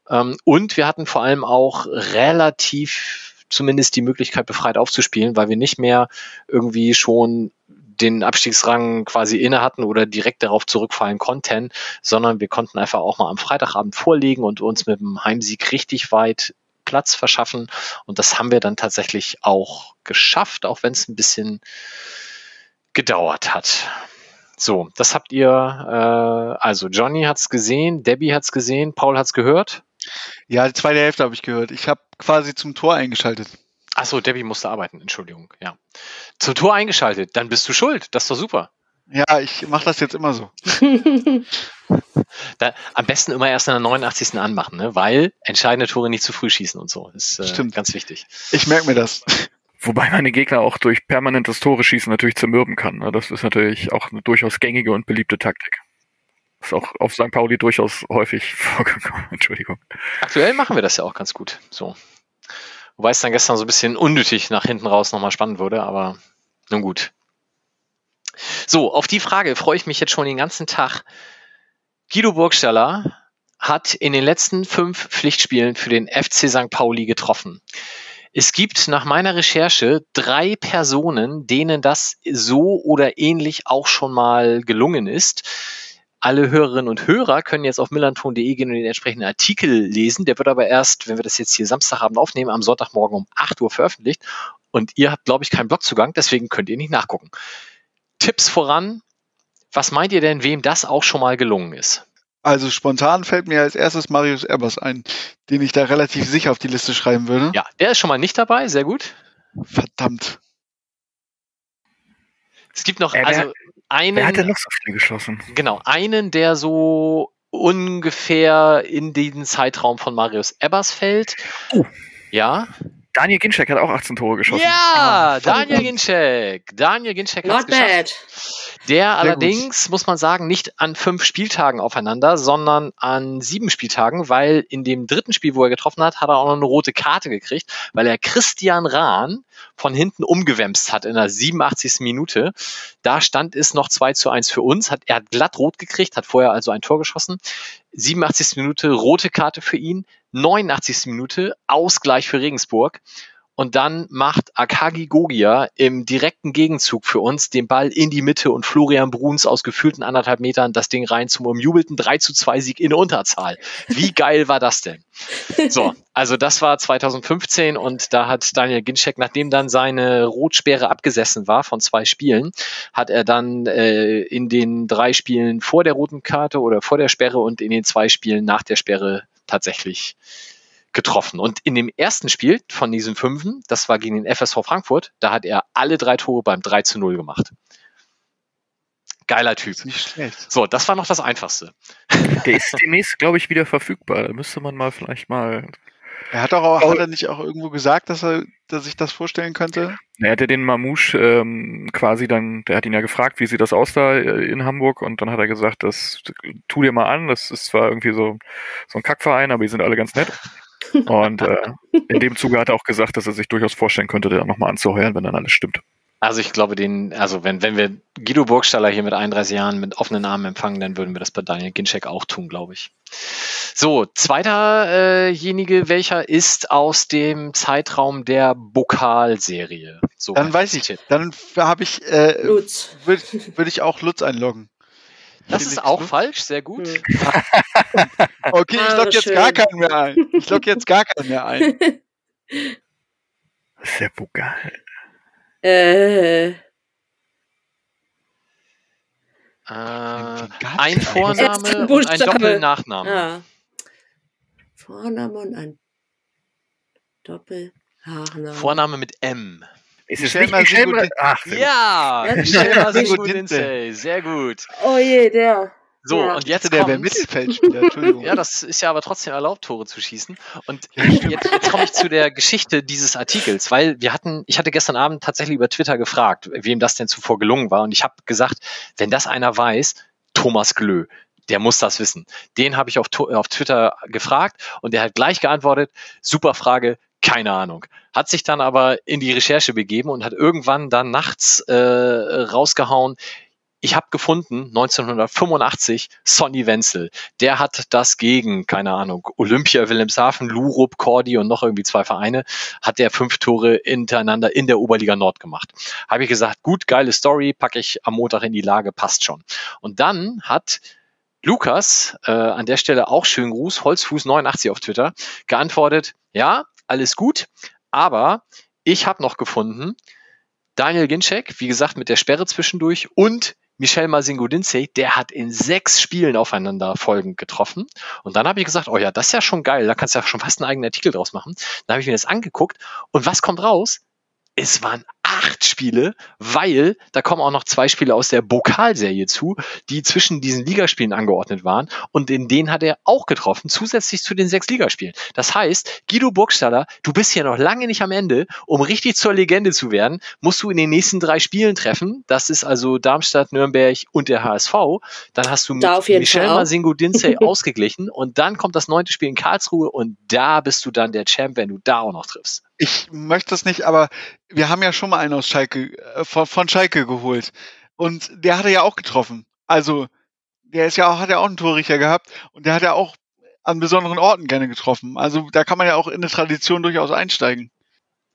S1: Ähm, und wir hatten vor allem auch relativ zumindest die Möglichkeit, befreit aufzuspielen, weil wir nicht mehr irgendwie schon den Abstiegsrang quasi inne hatten oder direkt darauf zurückfallen konnten, sondern wir konnten einfach auch mal am Freitagabend vorlegen und uns mit dem Heimsieg richtig weit Platz verschaffen. Und das haben wir dann tatsächlich auch geschafft, auch wenn es ein bisschen gedauert hat. So, das habt ihr, äh, also Johnny hat's gesehen, Debbie hat's gesehen, Paul hat's gehört.
S4: Ja, die zweite Hälfte habe ich gehört. Ich habe quasi zum Tor eingeschaltet.
S1: Achso, Debbie musste arbeiten, Entschuldigung, ja. Zum Tor eingeschaltet, dann bist du schuld, das ist doch super.
S4: Ja, ich mache das jetzt immer so. [LAUGHS]
S1: da, am besten immer erst in der 89. anmachen, ne? weil entscheidende Tore nicht zu früh schießen und so. Ist äh, Stimmt. ganz wichtig.
S4: Ich merke mir das.
S2: Wobei man den Gegner auch durch permanentes Tore schießen natürlich zermürben kann. Ne? Das ist natürlich auch eine durchaus gängige und beliebte Taktik. Ist auch auf St. Pauli durchaus häufig [LAUGHS] vorgekommen. Entschuldigung.
S1: Aktuell machen wir das ja auch ganz gut. So. Wobei es dann gestern so ein bisschen unnötig nach hinten raus nochmal spannend wurde, aber nun gut. So, auf die Frage freue ich mich jetzt schon den ganzen Tag. Guido Burgstaller hat in den letzten fünf Pflichtspielen für den FC St. Pauli getroffen. Es gibt nach meiner Recherche drei Personen, denen das so oder ähnlich auch schon mal gelungen ist alle Hörerinnen und Hörer können jetzt auf millanton.de gehen und den entsprechenden Artikel lesen. Der wird aber erst, wenn wir das jetzt hier Samstagabend aufnehmen, am Sonntagmorgen um 8 Uhr veröffentlicht. Und ihr habt, glaube ich, keinen Blogzugang, deswegen könnt ihr nicht nachgucken. Tipps voran. Was meint ihr denn, wem das auch schon mal gelungen ist?
S4: Also spontan fällt mir als erstes Marius Erbers ein, den ich da relativ sicher auf die Liste schreiben würde.
S1: Ja, der ist schon mal nicht dabei, sehr gut.
S4: Verdammt.
S1: Es gibt noch, also einen. Wer
S2: hat denn noch so viel geschossen?
S1: Genau, einen, der so ungefähr in den Zeitraum von Marius Ebbers fällt. Uh. Ja.
S2: Daniel Ginczek hat auch 18 Tore geschossen.
S1: Ja, ah, Daniel Ginczek. Daniel Ginczek
S3: hat geschafft.
S1: Der Sehr allerdings, gut. muss man sagen, nicht an fünf Spieltagen aufeinander, sondern an sieben Spieltagen, weil in dem dritten Spiel, wo er getroffen hat, hat er auch noch eine rote Karte gekriegt, weil er Christian Rahn von hinten umgewämst hat in der 87. Minute. Da stand es noch 2 zu 1 für uns. Hat, er hat glatt rot gekriegt, hat vorher also ein Tor geschossen. 87. Minute rote Karte für ihn. 89. Minute Ausgleich für Regensburg. Und dann macht Akagi Gogia im direkten Gegenzug für uns den Ball in die Mitte und Florian Bruns aus gefühlten anderthalb Metern das Ding rein zum umjubelten 3 zu 2 Sieg in Unterzahl. Wie [LAUGHS] geil war das denn? So, also das war 2015 und da hat Daniel Ginczek, nachdem dann seine Rotsperre abgesessen war von zwei Spielen, hat er dann äh, in den drei Spielen vor der roten Karte oder vor der Sperre und in den zwei Spielen nach der Sperre tatsächlich getroffen. Und in dem ersten Spiel von diesen fünfen, das war gegen den FSV Frankfurt, da hat er alle drei Tore beim 3 zu 0 gemacht. Geiler Typ.
S4: Nicht schlecht.
S1: So, das war noch das Einfachste.
S2: Der ist demnächst, glaube ich, wieder verfügbar. Da müsste man mal vielleicht mal.
S4: Er hat auch, hat er nicht auch irgendwo gesagt, dass er, dass ich das vorstellen könnte?
S2: Er hatte den Mamouche ähm, quasi dann, der hat ihn ja gefragt, wie sieht das aus da äh, in Hamburg und dann hat er gesagt, das tu dir mal an, das ist zwar irgendwie so, so ein Kackverein, aber die sind alle ganz nett. [LAUGHS] Und äh, in dem Zuge hat er auch gesagt, dass er sich durchaus vorstellen könnte, da nochmal anzuheuern, wenn dann alles stimmt.
S1: Also ich glaube, den, also wenn, wenn wir Guido Burgstaller hier mit 31 Jahren mit offenen Armen empfangen, dann würden wir das bei Daniel Ginczek auch tun, glaube ich. So, zweiterjenige, äh welcher ist aus dem Zeitraum der Bokalserie? So
S4: Dann weiß ich, dann habe ich, äh,
S3: Lutz.
S4: würde würd ich auch Lutz einloggen.
S1: Das
S4: Felix
S1: ist auch
S4: Lutz?
S1: falsch, sehr gut.
S3: Hm. [LAUGHS]
S4: Okay, ich
S3: Ah,
S4: logge jetzt
S3: schön.
S4: gar keinen mehr ein. Ich logge jetzt gar keinen mehr ein. [LAUGHS]
S2: Das ist ja Pokal.
S3: Äh,
S1: Äh, ein. Vorname
S3: Ersten
S1: und ein. Doppelnachname.
S3: ja. Vorname und ein Doppel-Nachname.
S1: Vorname mit M.
S2: Ist es
S4: Michel
S2: nicht Michel Ach, sehr gut.
S1: Ja,
S3: Ja,
S1: Michel
S3: ja,
S1: Masingo
S4: Dinze.
S1: Dinsey, sehr gut.
S3: Oh je, der.
S1: So,
S3: Ja.
S1: und jetzt
S4: Der wäre. Mittelfeldspieler, Entschuldigung.
S1: Ja, das ist ja aber trotzdem erlaubt, Tore zu schießen. Und jetzt, jetzt komme ich zu der Geschichte dieses Artikels, weil wir hatten, ich hatte gestern Abend tatsächlich über Twitter gefragt, wem das denn zuvor gelungen war. Und ich habe gesagt, wenn das einer weiß, Thomas Glö, der muss das wissen. Den habe ich auf, auf Twitter gefragt und der hat gleich geantwortet, super Frage, keine Ahnung. Hat sich dann aber in die Recherche begeben und hat irgendwann dann nachts äh, rausgehauen, ich habe gefunden, 1985, Sonny Wenzel. Der hat das gegen, keine Ahnung, Olympia, Wilhelmshaven, Lurup, Cordi und noch irgendwie zwei Vereine, hat der fünf Tore hintereinander in der Oberliga Nord gemacht. Habe ich gesagt, gut, geile Story, packe ich am Montag in die Lage, passt schon. Und dann hat Lukas, äh, an der Stelle auch schönen Gruß, Holzfuß89 auf Twitter, geantwortet, ja, alles gut, aber ich habe noch gefunden, Daniel Ginczek, wie gesagt, mit der Sperre zwischendurch und Michel Masingo Dinsey, der hat in sechs Spielen aufeinander folgend getroffen. Und dann habe ich gesagt, oh ja, das ist ja schon geil, da kannst du ja schon fast einen eigenen Artikel draus machen. Dann habe ich mir das angeguckt und was kommt raus? Es waren acht Spiele, weil da kommen auch noch zwei Spiele aus der Pokalserie zu, die zwischen diesen Ligaspielen angeordnet waren und in denen hat er auch getroffen, zusätzlich zu den sechs Ligaspielen. Das heißt, Guido Burgstaller, du bist hier noch lange nicht am Ende. Um richtig zur Legende zu werden, musst du in den nächsten drei Spielen treffen. Das ist also Darmstadt, Nürnberg und der HSV. Dann hast du mit
S3: Da jeden
S1: Michel. Masingo Dinsey [LAUGHS] ausgeglichen und dann kommt das neunte Spiel in Karlsruhe und da bist du dann der Champ, wenn du da auch noch triffst.
S4: Ich möchte das nicht, aber wir haben ja schon mal einen aus Schalke, äh, von, von Schalke geholt. Und der hatte ja auch getroffen. Also, der ist ja auch, hat ja auch einen Torrichter gehabt und der hat ja auch an besonderen Orten gerne getroffen. Also da kann man ja auch in eine Tradition durchaus einsteigen.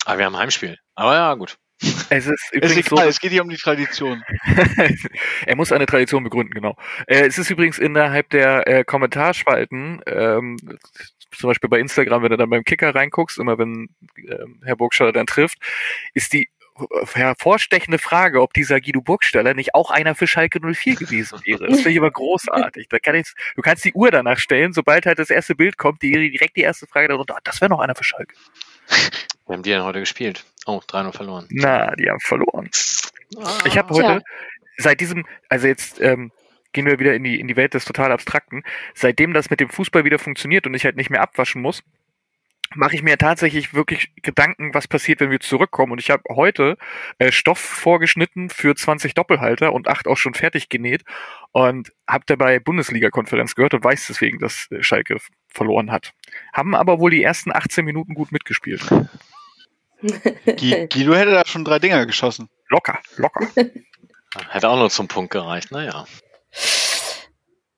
S1: Aber wir haben ein Heimspiel. Aber ja, gut. [LAUGHS]
S2: Es ist
S4: Ist
S2: übrigens so,
S4: egal, es geht hier um die Tradition. [LAUGHS]
S2: er muss eine Tradition begründen, genau. Äh, es ist übrigens innerhalb der äh, Kommentarspalten, ähm, zum Beispiel bei Instagram, wenn du dann beim Kicker reinguckst, immer wenn ähm, Herr Burgstaller dann trifft, ist die hervorstechende Frage, ob dieser Guido Burgstaller nicht auch einer für Schalke 04 gewesen wäre. Das finde ich aber großartig. Da kann ich, du kannst die Uhr danach stellen, sobald halt das erste Bild kommt, die direkt die erste Frage darunter, ah, das wäre noch einer für Schalke.
S1: Wir haben die denn heute gespielt. Oh, 3-0 verloren.
S2: Na, die haben verloren. Ich habe heute seit diesem, also jetzt ähm, gehen wir wieder in die in die Welt des total Abstrakten. Seitdem das mit dem Fußball wieder funktioniert und ich halt nicht mehr abwaschen muss, mache ich mir tatsächlich wirklich Gedanken, was passiert, wenn wir zurückkommen. Und ich habe heute äh, Stoff vorgeschnitten für 20 Doppelhalter und acht auch schon fertig genäht und habe dabei Bundesliga-Konferenz gehört und weiß deswegen, dass äh, Schalke verloren hat. Haben aber wohl die ersten 18 Minuten gut mitgespielt.
S4: Gui- Guido hätte da schon drei Dinger geschossen.
S2: Locker, locker.
S1: Hätte auch nur zum Punkt gereicht, naja.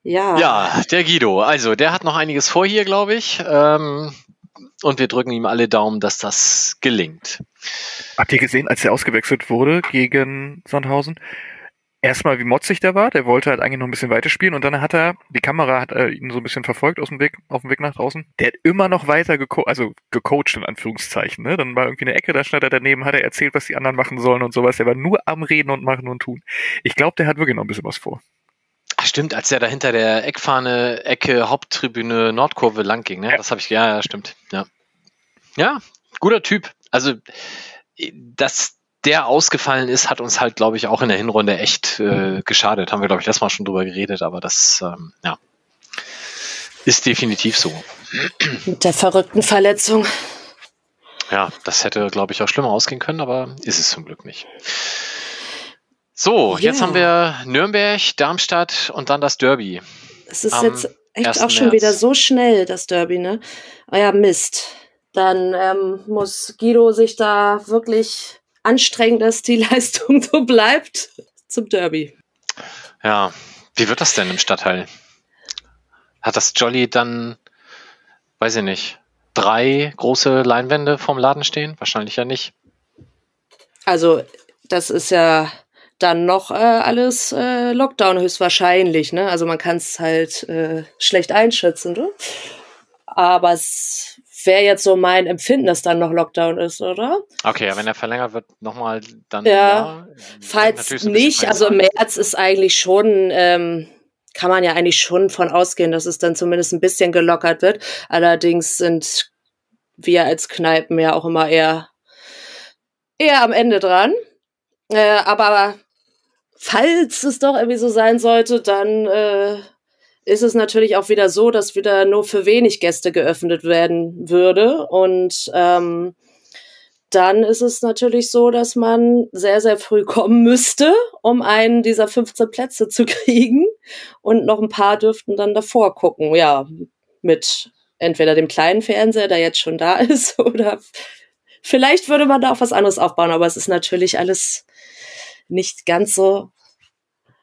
S3: Ja.
S1: Ja, der Guido. Also, der hat noch einiges vor hier, glaube ich. Ähm, und wir drücken ihm alle Daumen, dass das gelingt.
S2: Habt ihr gesehen, als er ausgewechselt wurde gegen Sandhausen? erstmal, wie motzig der war. Der wollte halt eigentlich noch ein bisschen weiter spielen und dann hat er, die Kamera hat äh, ihn so ein bisschen verfolgt aus dem Weg, auf dem Weg nach draußen. Der hat immer noch weiter geko also gecoacht, in Anführungszeichen. Ne? Dann war irgendwie eine Ecke, da stand er daneben, hat er erzählt, was die anderen machen sollen und sowas. Der war nur am Reden und machen und tun. Ich glaube, der hat wirklich noch ein bisschen was vor.
S1: Ach, stimmt, als er da hinter der Eckfahne, Ecke, Haupttribüne, Nordkurve lang ging, ne? Ja. Das habe ich, ja, ja, stimmt. Ja. Ja, guter Typ. Also, dass der ausgefallen ist, hat uns halt, glaube ich, auch in der Hinrunde echt äh, geschadet. Haben wir, glaube ich, letztes Mal schon drüber geredet, aber das, ähm, ja, ist definitiv so.
S3: Mit der verrückten Verletzung.
S1: Ja, das hätte, glaube ich, auch schlimmer ausgehen können, aber ist es zum Glück nicht. So, ja. jetzt haben wir Nürnberg, Darmstadt und dann das Derby.
S3: Es ist jetzt echt auch schon März. wieder so schnell, das Derby, ne? Euer ah Mist. Dann ähm, muss Guido sich da wirklich anstrengen, dass die [LAUGHS] Leistung so bleibt zum Derby.
S1: Ja, wie wird das denn im Stadtteil? Hat das Jolly dann, weiß ich nicht, drei große Leinwände vorm Laden stehen? Wahrscheinlich ja nicht.
S3: Also, das ist ja dann noch äh, alles äh, Lockdown höchstwahrscheinlich. Ne? Also man kann es halt äh, schlecht einschätzen. Ne? Aber es wäre jetzt so mein Empfinden, dass dann noch Lockdown ist, oder?
S1: Okay, ja, wenn er verlängert wird, nochmal dann.
S3: Ja, ja falls nicht, also im März ist eigentlich schon, ähm, kann man ja eigentlich schon von ausgehen, dass es dann zumindest ein bisschen gelockert wird. Allerdings sind wir als Kneipen ja auch immer eher, eher am Ende dran. Äh, aber falls es doch irgendwie so sein sollte, dann äh, ist es natürlich auch wieder so, dass wieder nur für wenig Gäste geöffnet werden würde. Und ähm, dann ist es natürlich so, dass man sehr, sehr früh [LAUGHS] kommen müsste, um einen dieser 15 Plätze zu kriegen. Und noch ein paar dürften dann davor gucken. Ja, mit entweder dem kleinen Fernseher, der jetzt schon da [LAUGHS] ist, oder vielleicht würde man da auch was anderes aufbauen. Aber es ist natürlich alles nicht ganz so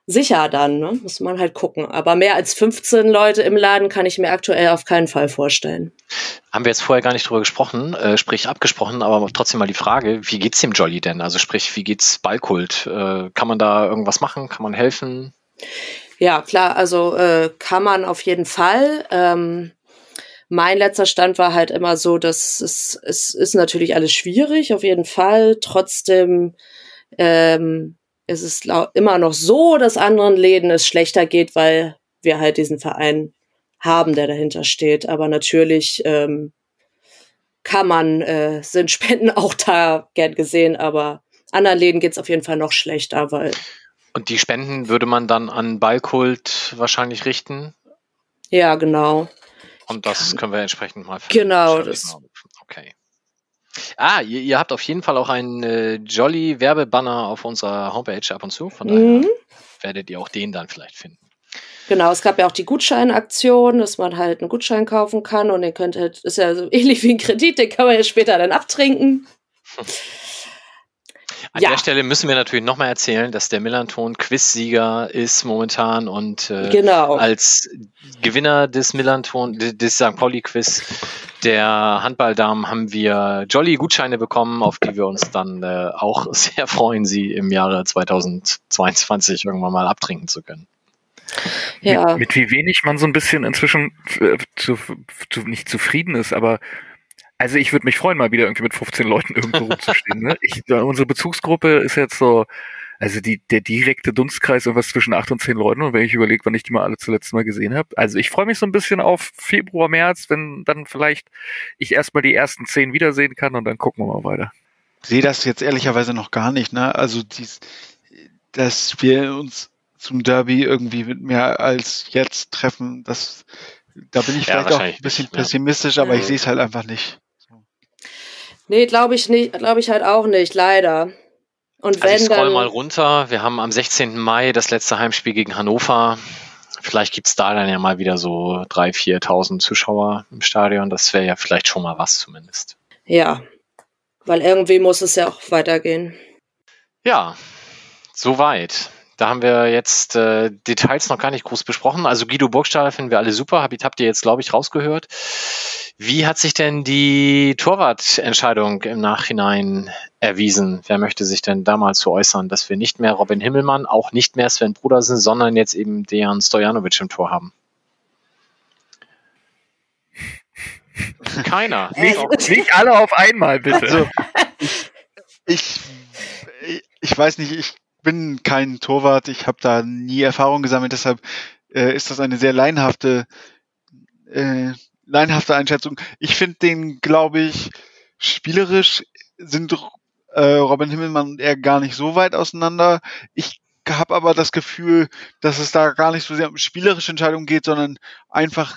S3: sicher dann, ne? muss man halt gucken. Aber mehr als 15 Leute im Laden kann ich mir aktuell auf keinen Fall vorstellen.
S1: Haben wir jetzt vorher gar nicht drüber gesprochen, äh, sprich abgesprochen, aber trotzdem mal die Frage, wie geht's dem Jolly denn? Also sprich, wie geht's Ballkult? Äh, kann man da irgendwas machen? Kann man helfen?
S3: Ja, klar, also äh, kann man auf jeden Fall. Ähm, mein letzter Stand war halt immer so, dass es, es ist natürlich alles schwierig, auf jeden Fall. Trotzdem ähm, ist es immer noch so, dass anderen Läden es schlechter geht, weil wir halt diesen Verein haben, der dahinter steht. Aber natürlich ähm, kann man, äh, sind Spenden [LAUGHS] auch da gern gesehen, aber anderen Läden geht's auf jeden Fall noch schlechter, weil.
S1: Und die Spenden würde man dann an Ballkult wahrscheinlich richten?
S3: Ja, genau.
S1: Und das können wir entsprechend mal
S3: Genau, das.
S1: Okay. Ah, ihr, ihr habt auf jeden Fall auch einen äh, Jolly Werbebanner auf unserer Homepage ab und zu. Von daher mhm. werdet ihr auch den dann vielleicht finden.
S3: Genau, es gab ja auch die Gutscheinaktion, dass man halt einen Gutschein kaufen kann und den könnte halt, ist ja so [LAUGHS] ähnlich wie ein Kredit, den kann man ja später dann abtrinken. [LAUGHS]
S1: An ja. der Stelle müssen wir natürlich nochmal erzählen, dass der Millanton Quiz-Sieger ist momentan und äh,
S3: genau.
S1: als Gewinner des Millanton, des St. Pauli-Quiz der Handballdamen haben wir Jolly-Gutscheine bekommen, auf die wir uns dann äh, auch [LAUGHS] sehr freuen, sie im Jahre 2022 irgendwann mal abtrinken zu können.
S2: Ja. Mit, mit wie wenig man so ein bisschen inzwischen äh, zu, zu, nicht zufrieden ist, aber also ich würde mich freuen, mal wieder irgendwie mit 15 Leuten irgendwo rumzustehen. Ne? Ich, unsere Bezugsgruppe ist jetzt so, also die, der direkte Dunstkreis irgendwas zwischen acht und zehn Leuten. Und wenn ich überlege, wann ich die mal alle zuletzt mal gesehen habe. Also ich freue mich so ein bisschen auf Februar, März, wenn dann vielleicht ich erstmal die ersten zehn wiedersehen kann und dann gucken wir mal weiter.
S4: Ich sehe das jetzt ehrlicherweise noch gar nicht, ne? Also dies, dass wir uns zum Derby irgendwie mit mehr als jetzt treffen, das da bin ich vielleicht ja, auch ein bisschen nicht, pessimistisch, ja. aber ich sehe es halt einfach nicht.
S3: Nee, glaube ich nicht, glaube ich halt auch nicht, leider.
S1: Und wenn also ich scroll dann, mal runter. Wir haben am 16. Mai das letzte Heimspiel gegen Hannover. Vielleicht gibt's da dann ja mal wieder so 3.000, 4.000 Zuschauer im Stadion. Das wäre ja vielleicht schon mal was zumindest.
S3: Ja, weil irgendwie muss es ja auch weitergehen.
S1: Ja, soweit. Da haben wir jetzt äh, Details noch gar nicht groß besprochen. Also Guido Burgstaller finden wir alle super. Habt, habt ihr jetzt, glaube ich, rausgehört. Wie hat sich denn die Torwartentscheidung im Nachhinein erwiesen. Wer möchte sich denn da mal zu äußern, dass wir nicht mehr Robin Himmelmann, auch nicht mehr Sven Brudersen, sondern jetzt eben Dejan Stojanovic im Tor haben? Keiner. [LAUGHS]
S2: Nicht, nicht alle auf einmal, bitte. Also,
S4: ich, ich weiß nicht, ich bin kein Torwart, ich habe da nie Erfahrung gesammelt, deshalb äh, ist das eine sehr leinhafte, äh, leinhafte Einschätzung. Ich finde den, glaube ich, spielerisch sind äh, Robin Himmelmann und er gar nicht so weit auseinander. Ich habe aber das Gefühl, dass es da gar nicht so sehr um spielerische Entscheidungen geht, sondern einfach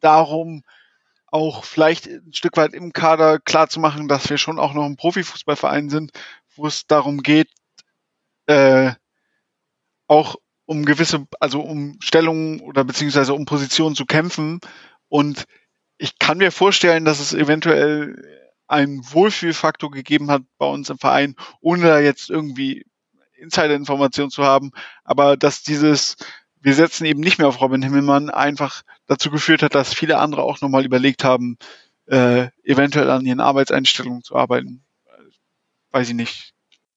S4: darum, auch vielleicht ein Stück weit im Kader klar zu machen, dass wir schon auch noch ein Profifußballverein sind, wo es darum geht, äh, auch um gewisse, also um Stellungen oder beziehungsweise um Positionen zu kämpfen. Und ich kann mir vorstellen, dass es eventuell einen Wohlfühlfaktor gegeben hat bei uns im Verein, ohne da jetzt irgendwie Insider-Informationen zu haben, aber dass dieses, wir setzen eben nicht mehr auf Robin Himmelmann, einfach dazu geführt hat, dass viele andere auch nochmal überlegt haben, äh, eventuell an ihren Arbeitseinstellungen zu arbeiten. Weiß ich nicht.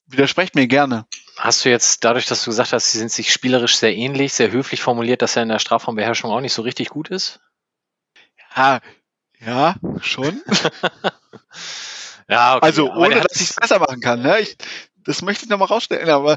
S4: Widersprecht mir gerne.
S1: Hast du jetzt, dadurch, dass du gesagt hast, sie sind sich spielerisch sehr ähnlich, sehr höflich formuliert, dass er in der Strafraumbeherrschung auch nicht so richtig gut ist?
S4: Ja, ja, schon. [LAUGHS]
S1: ja, okay.
S4: Also ohne, dass ich es besser machen kann. Ne? Ich, das möchte ich nochmal rausstellen, aber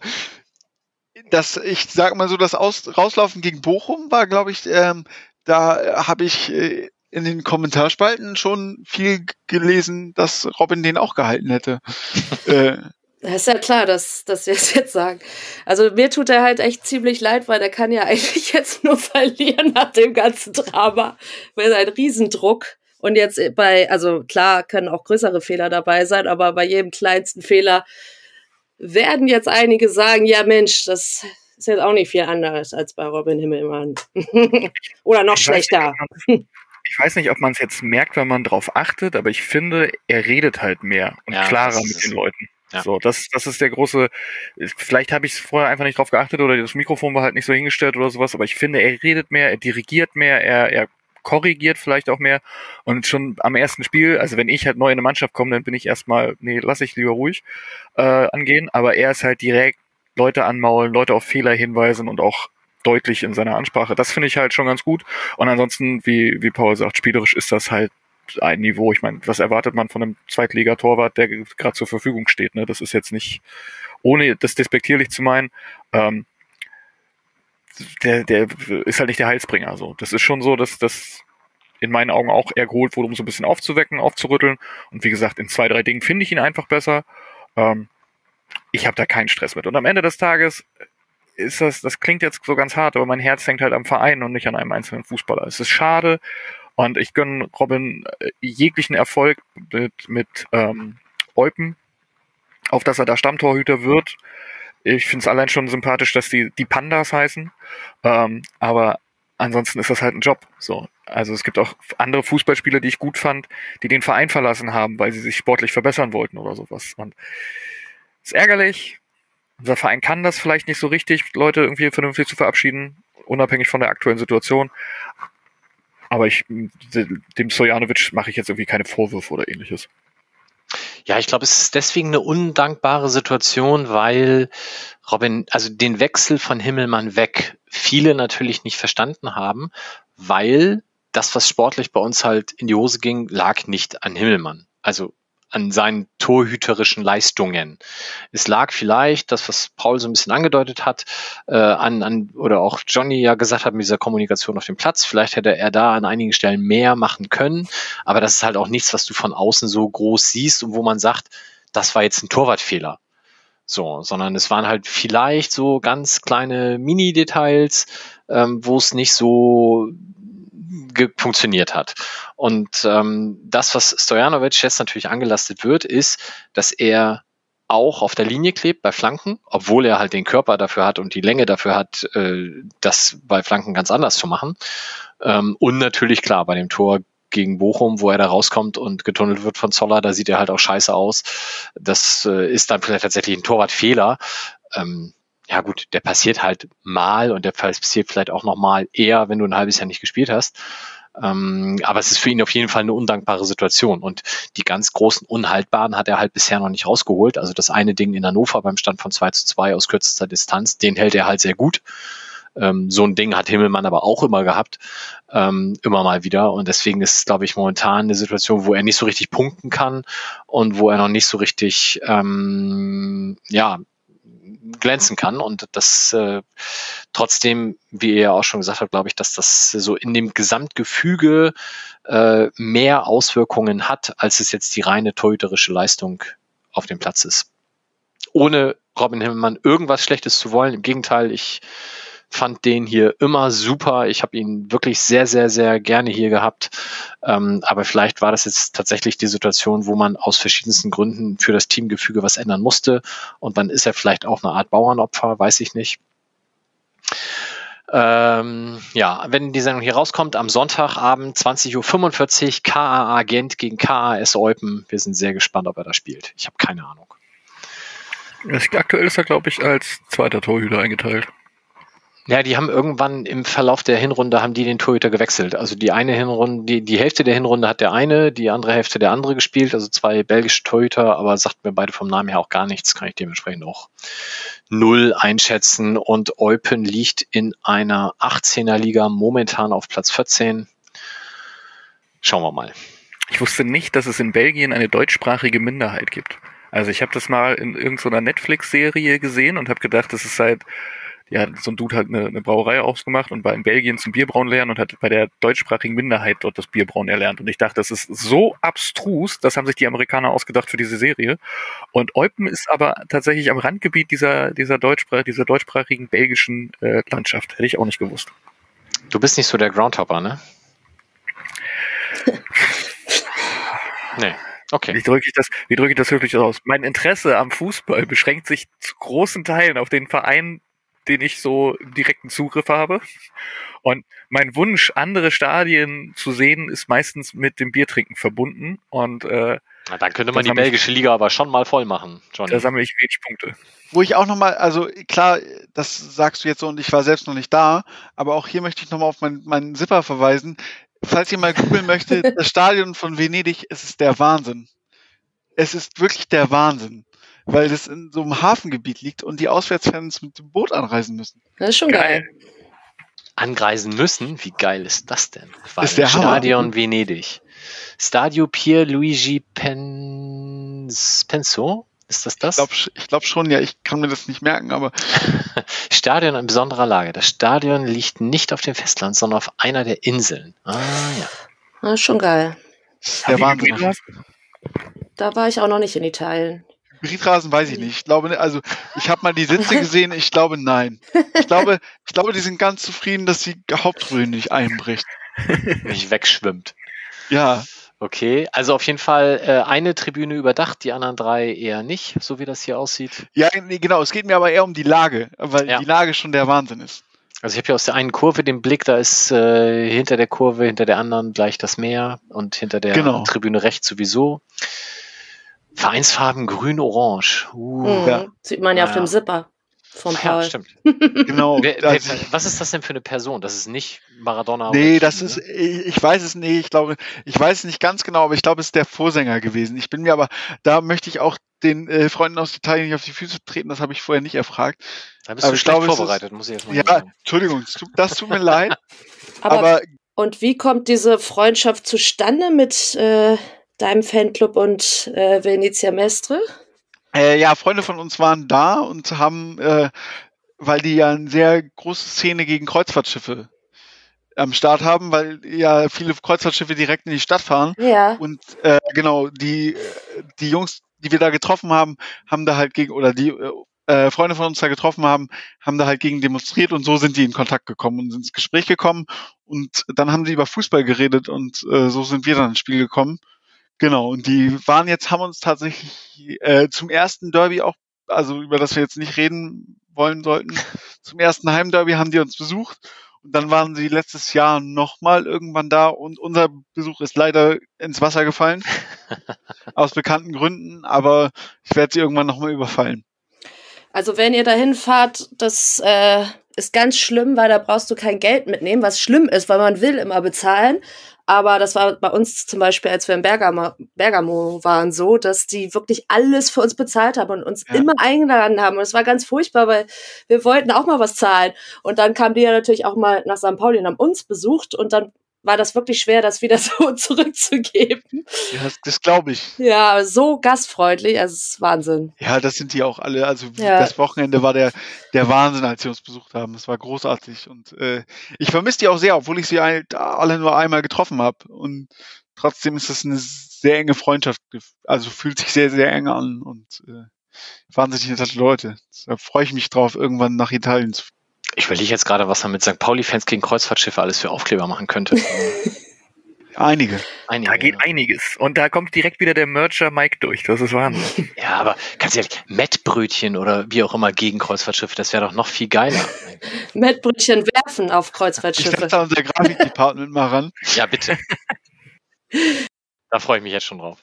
S4: das, ich sage mal so, das Aus, Rauslaufen gegen Bochum war, glaube ich, ähm, da habe ich äh, in den Kommentarspalten schon viel gelesen, dass Robin den auch gehalten hätte. [LAUGHS]
S3: äh, das ist ja klar, dass, dass wir es [LAUGHS] jetzt sagen. Also mir tut er halt echt ziemlich leid, weil der kann ja [LAUGHS] eigentlich jetzt nur verlieren nach dem ganzen Drama. Weil ein Riesendruck. Und jetzt bei, also klar, können auch größere Fehler dabei sein, aber bei jedem kleinsten Fehler werden jetzt einige sagen, ja Mensch, das ist jetzt auch nicht viel anders als bei Robin Himmelmann. [LAUGHS] Oder noch ich schlechter.
S2: Weiß nicht, ich weiß nicht, ob man es jetzt merkt, wenn man drauf achtet, aber ich finde, er redet halt mehr und ja, klarer mit den Leuten. Ja. So, das, das ist der große. Vielleicht habe ich vorher einfach nicht drauf geachtet oder das Mikrofon war halt nicht so hingestellt oder sowas, aber ich finde, er redet mehr, er dirigiert mehr, er, er korrigiert vielleicht auch mehr. Und schon am ersten Spiel, also wenn ich halt neu in eine Mannschaft komme, dann bin ich erstmal, nee, lass ich lieber ruhig äh, angehen. Aber er ist halt direkt Leute anmaulen, Leute auf Fehler hinweisen und auch deutlich in seiner Ansprache. Das finde ich halt schon ganz gut. Und ansonsten, wie, wie Paul sagt, spielerisch ist das halt ein Niveau. Ich meine, was erwartet man von einem Zweitligatorwart, der gerade zur Verfügung steht? Ne? Das ist jetzt nicht, ohne das despektierlich zu meinen, ähm, der, der ist halt nicht der Heilsbringer. So. Das ist schon so, dass das in meinen Augen auch eher geholt wurde, um so ein bisschen aufzuwecken, aufzurütteln. Und wie gesagt, in zwei, drei Dingen finde ich ihn einfach besser. Ähm, ich habe da keinen Stress mit. Und am Ende des Tages ist das, das klingt jetzt so ganz hart, aber mein Herz hängt halt am Verein und nicht an einem einzelnen Fußballer. Es ist schade und ich gönne Robin äh, jeglichen Erfolg mit, mit ähm, Eupen, auf dass er da Stammtorhüter wird. Ich finde es allein schon sympathisch, dass die, die Pandas heißen. Ähm, aber ansonsten ist das halt ein Job. So. Also es gibt auch andere Fußballspieler, die ich gut fand, die den Verein verlassen haben, weil sie sich sportlich verbessern wollten oder sowas. Und ist ärgerlich. Unser Verein kann das vielleicht nicht so richtig, Leute irgendwie vernünftig zu verabschieden, unabhängig von der aktuellen Situation. Aber ich, dem Sojanovic mache ich jetzt irgendwie keine Vorwürfe oder ähnliches.
S1: Ja, ich glaube, es ist deswegen eine undankbare Situation, weil Robin, also den Wechsel von Himmelmann weg, viele natürlich nicht verstanden haben, weil das, was sportlich bei uns halt in die Hose ging, lag nicht an Himmelmann. Also an seinen torhüterischen Leistungen. Es lag vielleicht, das, was Paul so ein bisschen angedeutet hat, äh, an, an, oder auch Johnny ja gesagt hat mit dieser Kommunikation auf dem Platz, vielleicht hätte er da an einigen Stellen mehr machen können, aber das ist halt auch nichts, was du von außen so groß siehst und wo man sagt, das war jetzt ein Torwartfehler. So, sondern es waren halt vielleicht so ganz kleine Mini-Details, ähm, wo es nicht so funktioniert hat. Und ähm, das, was Stojanovic jetzt natürlich angelastet wird, ist, dass er auch auf der Linie klebt bei Flanken, obwohl er halt den Körper dafür hat und die Länge dafür hat, äh, das bei Flanken ganz anders zu machen. Ähm, und natürlich klar bei dem Tor gegen Bochum, wo er da rauskommt und getunnelt wird von Zoller, da sieht er halt auch scheiße aus. Das äh, ist dann vielleicht tatsächlich ein Torwartfehler. Ähm, ja gut, der passiert halt mal und der passiert vielleicht auch noch mal eher, wenn du ein halbes Jahr nicht gespielt hast. Ähm, aber es ist für ihn auf jeden Fall eine undankbare Situation. Und die ganz großen Unhaltbaren hat er halt bisher noch nicht rausgeholt. Also das eine Ding in Hannover beim Stand von 2 zu 2 aus kürzester Distanz, den hält er halt sehr gut. Ähm, so ein Ding hat Himmelmann aber auch immer gehabt, ähm, immer mal wieder. Und deswegen ist es, glaube ich, momentan eine Situation, wo er nicht so richtig punkten kann und wo er noch nicht so richtig, ähm, ja, glänzen kann und das äh, trotzdem, wie ihr ja auch schon gesagt habt, glaube ich, dass das so in dem Gesamtgefüge äh, mehr Auswirkungen hat, als es jetzt die reine torhüterische Leistung auf dem Platz ist. Ohne Robin Himmelmann irgendwas Schlechtes zu wollen. Im Gegenteil, ich fand den hier immer super. Ich habe ihn wirklich sehr, sehr, sehr gerne hier gehabt. Ähm, aber vielleicht war das jetzt tatsächlich die Situation, wo man aus verschiedensten Gründen für das Teamgefüge was ändern musste. Und dann ist er vielleicht auch eine Art Bauernopfer, weiß ich nicht. Ähm, ja, wenn die Sendung hier rauskommt, am Sonntagabend 20.45 Uhr, KAA Gent gegen KAS Eupen. Wir sind sehr gespannt, ob er da spielt. Ich habe keine Ahnung.
S2: Aktuell ist er, glaube ich, als zweiter Torhüter eingeteilt.
S1: Ja, die haben irgendwann im Verlauf der Hinrunde haben die den Torhüter gewechselt. Also die eine Hinrunde, die, die Hälfte der Hinrunde hat der eine, die andere Hälfte der andere gespielt, also zwei belgische Torhüter, aber sagt mir beide vom Namen her auch gar nichts, kann ich dementsprechend auch null einschätzen. Und Eupen liegt in einer 18er Liga momentan auf Platz 14. Schauen wir mal.
S2: Ich wusste nicht, dass es in Belgien eine deutschsprachige Minderheit gibt. Also ich habe das mal in irgendeiner Netflix-Serie gesehen und habe gedacht, das ist seit ja, so ein Dude hat eine, eine Brauerei aufgemacht und war in Belgien zum Bierbrauen lernen und hat bei der deutschsprachigen Minderheit dort das Bierbrauen erlernt. Und ich dachte, das ist so abstrus, das haben sich die Amerikaner ausgedacht für diese Serie. Und Eupen ist aber tatsächlich am Randgebiet dieser, dieser, Deutschsprach, dieser deutschsprachigen belgischen äh, Landschaft. Hätte ich auch nicht gewusst.
S1: Du bist nicht so der Groundhopper, ne? [LAUGHS] nee. Okay.
S2: Wie drücke ich das, wie drücke ich das wirklich aus? Mein Interesse am Fußball beschränkt sich zu großen Teilen auf den Verein, den ich so direkten Zugriff habe. Und mein Wunsch, andere Stadien zu sehen, ist meistens mit dem Biertrinken verbunden. Und äh,
S1: Na, dann könnte man die belgische Liga aber schon mal voll machen. Johnny.
S2: Da sammle ich Reach-Punkte.
S4: Wo ich auch nochmal, also klar, das sagst du jetzt so und ich war selbst noch nicht da, aber auch hier möchte ich nochmal auf meinen, meinen Zipper verweisen. Falls ihr mal googeln möchtet, [LAUGHS] das Stadion von Venedig, es ist der Wahnsinn. Es ist wirklich der Wahnsinn weil das in so einem Hafengebiet liegt und die Auswärtsfans mit dem Boot anreisen müssen.
S3: Das ist schon geil. geil.
S1: Anreisen müssen? Wie geil ist das denn?
S4: War ist der
S1: Stadion Hammer. Venedig. Stadio Pierluigi Pens Penso? Ist das das?
S4: Ich glaube glaub schon, ja, ich kann mir das nicht merken, aber. [LAUGHS]
S1: Stadion in besonderer Lage. Das Stadion liegt nicht auf dem Festland, sondern auf einer der Inseln. Ah, ja.
S3: Das ist schon geil.
S4: Der Wahnsinn.
S3: Da war ich auch noch nicht in Italien.
S4: Hybridrasen weiß ich nicht. Ich glaube, also ich habe mal die Sitze gesehen. Ich glaube, nein. Ich glaube, ich glaube, die sind ganz zufrieden, dass die Hauptröhre nicht einbricht.
S1: Nicht wegschwimmt.
S4: Ja.
S1: Okay, also auf jeden Fall äh, eine Tribüne überdacht, die anderen drei eher nicht, so wie das hier aussieht.
S4: Ja, nee, genau. Es geht mir aber eher um die Lage, weil ja. die Lage schon der Wahnsinn ist.
S1: Also ich habe hier aus der einen Kurve den Blick, da ist äh, hinter der Kurve, hinter der anderen gleich das Meer und hinter der genau. Tribüne rechts sowieso. Vereinsfarben grün-orange.
S3: Uh, mhm. ja. Sieht man ja, ja auf dem Zipper von Paul. Ja,
S1: stimmt. [LAUGHS] genau. Wer, wer, was ist das denn für eine Person? Das ist nicht Maradona.
S4: Nee, das ist, ne? ich weiß es nicht, ich glaube, ich weiß es nicht ganz genau, aber ich glaube, es ist der Vorsänger gewesen. Ich bin mir aber, da möchte ich auch den äh, Freunden aus Italien nicht auf die Füße treten, das habe ich vorher nicht erfragt.
S1: Da bist aber du schlecht glaube, vorbereitet, ist, muss ich jetzt mal
S4: Ja, sagen. Entschuldigung, das tut mir leid. [LAUGHS]
S3: Aber, aber, und wie kommt diese Freundschaft zustande mit äh, deinem Fanclub und äh, Venezia Mestre?
S4: Äh, ja, Freunde von uns waren da und haben, äh, weil die ja eine sehr große Szene gegen Kreuzfahrtschiffe am Start haben, weil ja viele Kreuzfahrtschiffe direkt in die Stadt fahren.
S3: Ja.
S4: Und äh, genau, die, die Jungs, die wir da getroffen haben, haben da halt gegen, oder die äh, Freunde von uns da getroffen haben, haben da halt gegen demonstriert und so sind die in Kontakt gekommen und ins Gespräch gekommen und dann haben sie über Fußball geredet und äh, so sind wir dann ins Spiel gekommen. Genau, und die waren jetzt, haben uns tatsächlich äh, zum ersten Derby auch, also über das wir jetzt nicht reden wollen sollten, [LAUGHS] zum ersten Heimderby haben die uns besucht. Und dann waren sie letztes Jahr nochmal irgendwann da und unser Besuch ist leider ins Wasser gefallen. [LAUGHS] aus bekannten Gründen, aber ich werde sie irgendwann nochmal überfallen.
S3: Also wenn ihr dahin fahrt, das äh, ist ganz schlimm, weil da brauchst du kein Geld mitnehmen, was schlimm ist, weil man will immer bezahlen. Aber das war bei uns zum Beispiel, als wir in Bergamo, Bergamo waren, so, dass die wirklich alles für uns bezahlt haben und uns ja. immer eingeladen haben. Und es war ganz furchtbar, weil wir wollten auch mal was zahlen. Und dann kamen die ja natürlich auch mal nach St. Pauli und haben uns besucht. Und dann war das wirklich schwer, das wieder [LAUGHS] so zurückzugeben.
S4: Ja, das, das glaube ich.
S3: Ja, so gastfreundlich, also es ist Wahnsinn.
S4: Ja, das sind die auch alle. Also ja. das Wochenende war der, der Wahnsinn, als sie uns besucht haben. Es war großartig. Und äh, ich vermisse die auch sehr, obwohl ich sie halt alle nur einmal getroffen habe. Und trotzdem ist es eine sehr enge Freundschaft. Also fühlt sich sehr, sehr eng an und äh, wahnsinnig nette Leute. Da freue ich mich drauf, irgendwann nach Italien zu
S1: ich überlege jetzt gerade, was man mit St. Pauli-Fans gegen Kreuzfahrtschiffe alles für Aufkleber machen könnte. [LAUGHS]
S4: Einige.
S2: Einige. Da geht einiges. Und da kommt direkt wieder der Mercher Mike durch. Das ist Wahnsinn. [LAUGHS]
S1: Ja, aber ganz ehrlich, Mettbrötchen oder wie auch immer gegen Kreuzfahrtschiffe, das wäre doch noch viel geiler. [LAUGHS]
S3: Mettbrötchen werfen auf Kreuzfahrtschiffe. Ich
S4: setze da unser Grafikdepartment mal ran.
S1: Ja, bitte. da freue ich mich jetzt schon drauf.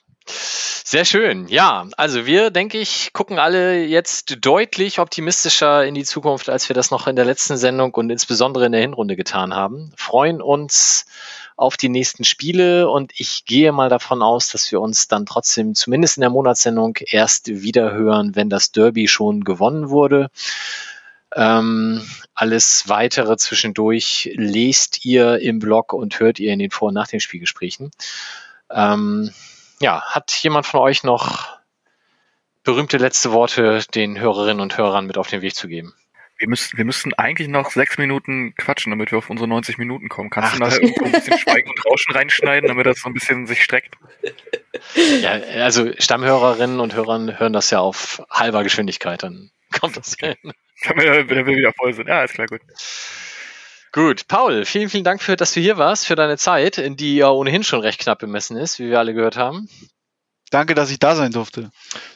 S1: Sehr schön. Ja, also wir, denke ich, gucken alle jetzt deutlich optimistischer in die Zukunft, als wir das noch in der letzten Sendung und insbesondere in der Hinrunde getan haben. Freuen uns auf die nächsten Spiele und ich gehe mal davon aus, dass wir uns dann trotzdem zumindest in der Monatssendung erst wieder hören, wenn das Derby schon gewonnen wurde. Ähm, alles weitere zwischendurch lest ihr im Blog und hört ihr in den Vor- und Nach den Spielgesprächen. Ähm, ja, hat jemand von euch noch berühmte letzte Worte den Hörerinnen und Hörern mit auf den Weg zu geben?
S2: Wir müssen, wir müssten eigentlich noch sechs Minuten quatschen, damit wir auf unsere 90 Minuten kommen. Kannst Ach, du nachher irgendwo ein bisschen [LAUGHS] Schweigen und Rauschen reinschneiden, damit das so ein bisschen sich streckt?
S1: Ja, also Stammhörerinnen und Hörer hören das ja auf halber Geschwindigkeit, dann kommt das hin.
S2: Damit wir wieder voll sind. Ja, ist klar, gut.
S1: Gut, Paul, vielen, vielen Dank für, dass du hier warst, für deine Zeit, in die ja ohnehin schon recht knapp bemessen ist, wie wir alle gehört haben.
S4: Danke, dass ich da sein durfte.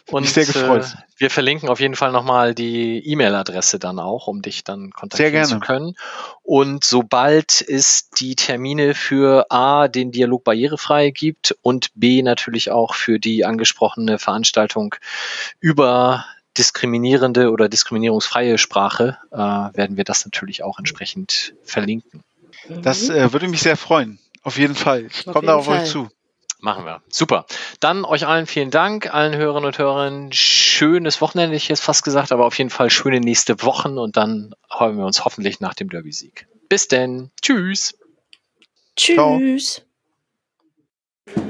S1: Und mich sehr gefreut. Äh, wir verlinken auf jeden Fall nochmal die E-Mail-Adresse dann auch, um dich dann kontaktieren zu können. Und sobald es die Termine für A, den Dialog barrierefrei gibt und B, natürlich auch für die angesprochene Veranstaltung über diskriminierende oder diskriminierungsfreie Sprache, äh, werden wir das natürlich auch entsprechend verlinken.
S4: Das äh, würde mich sehr freuen. Auf jeden Fall. Ich komme da auf Fall. euch zu.
S1: Machen wir. Super. Dann euch allen vielen Dank, allen Hörerinnen und Hörern. Schönes Wochenende, ich jetzt fast gesagt, aber auf jeden Fall schöne nächste Wochen und dann hören wir uns hoffentlich nach dem Derby-Sieg. Bis denn. Tschüss.
S3: Tschüss.
S5: Oh,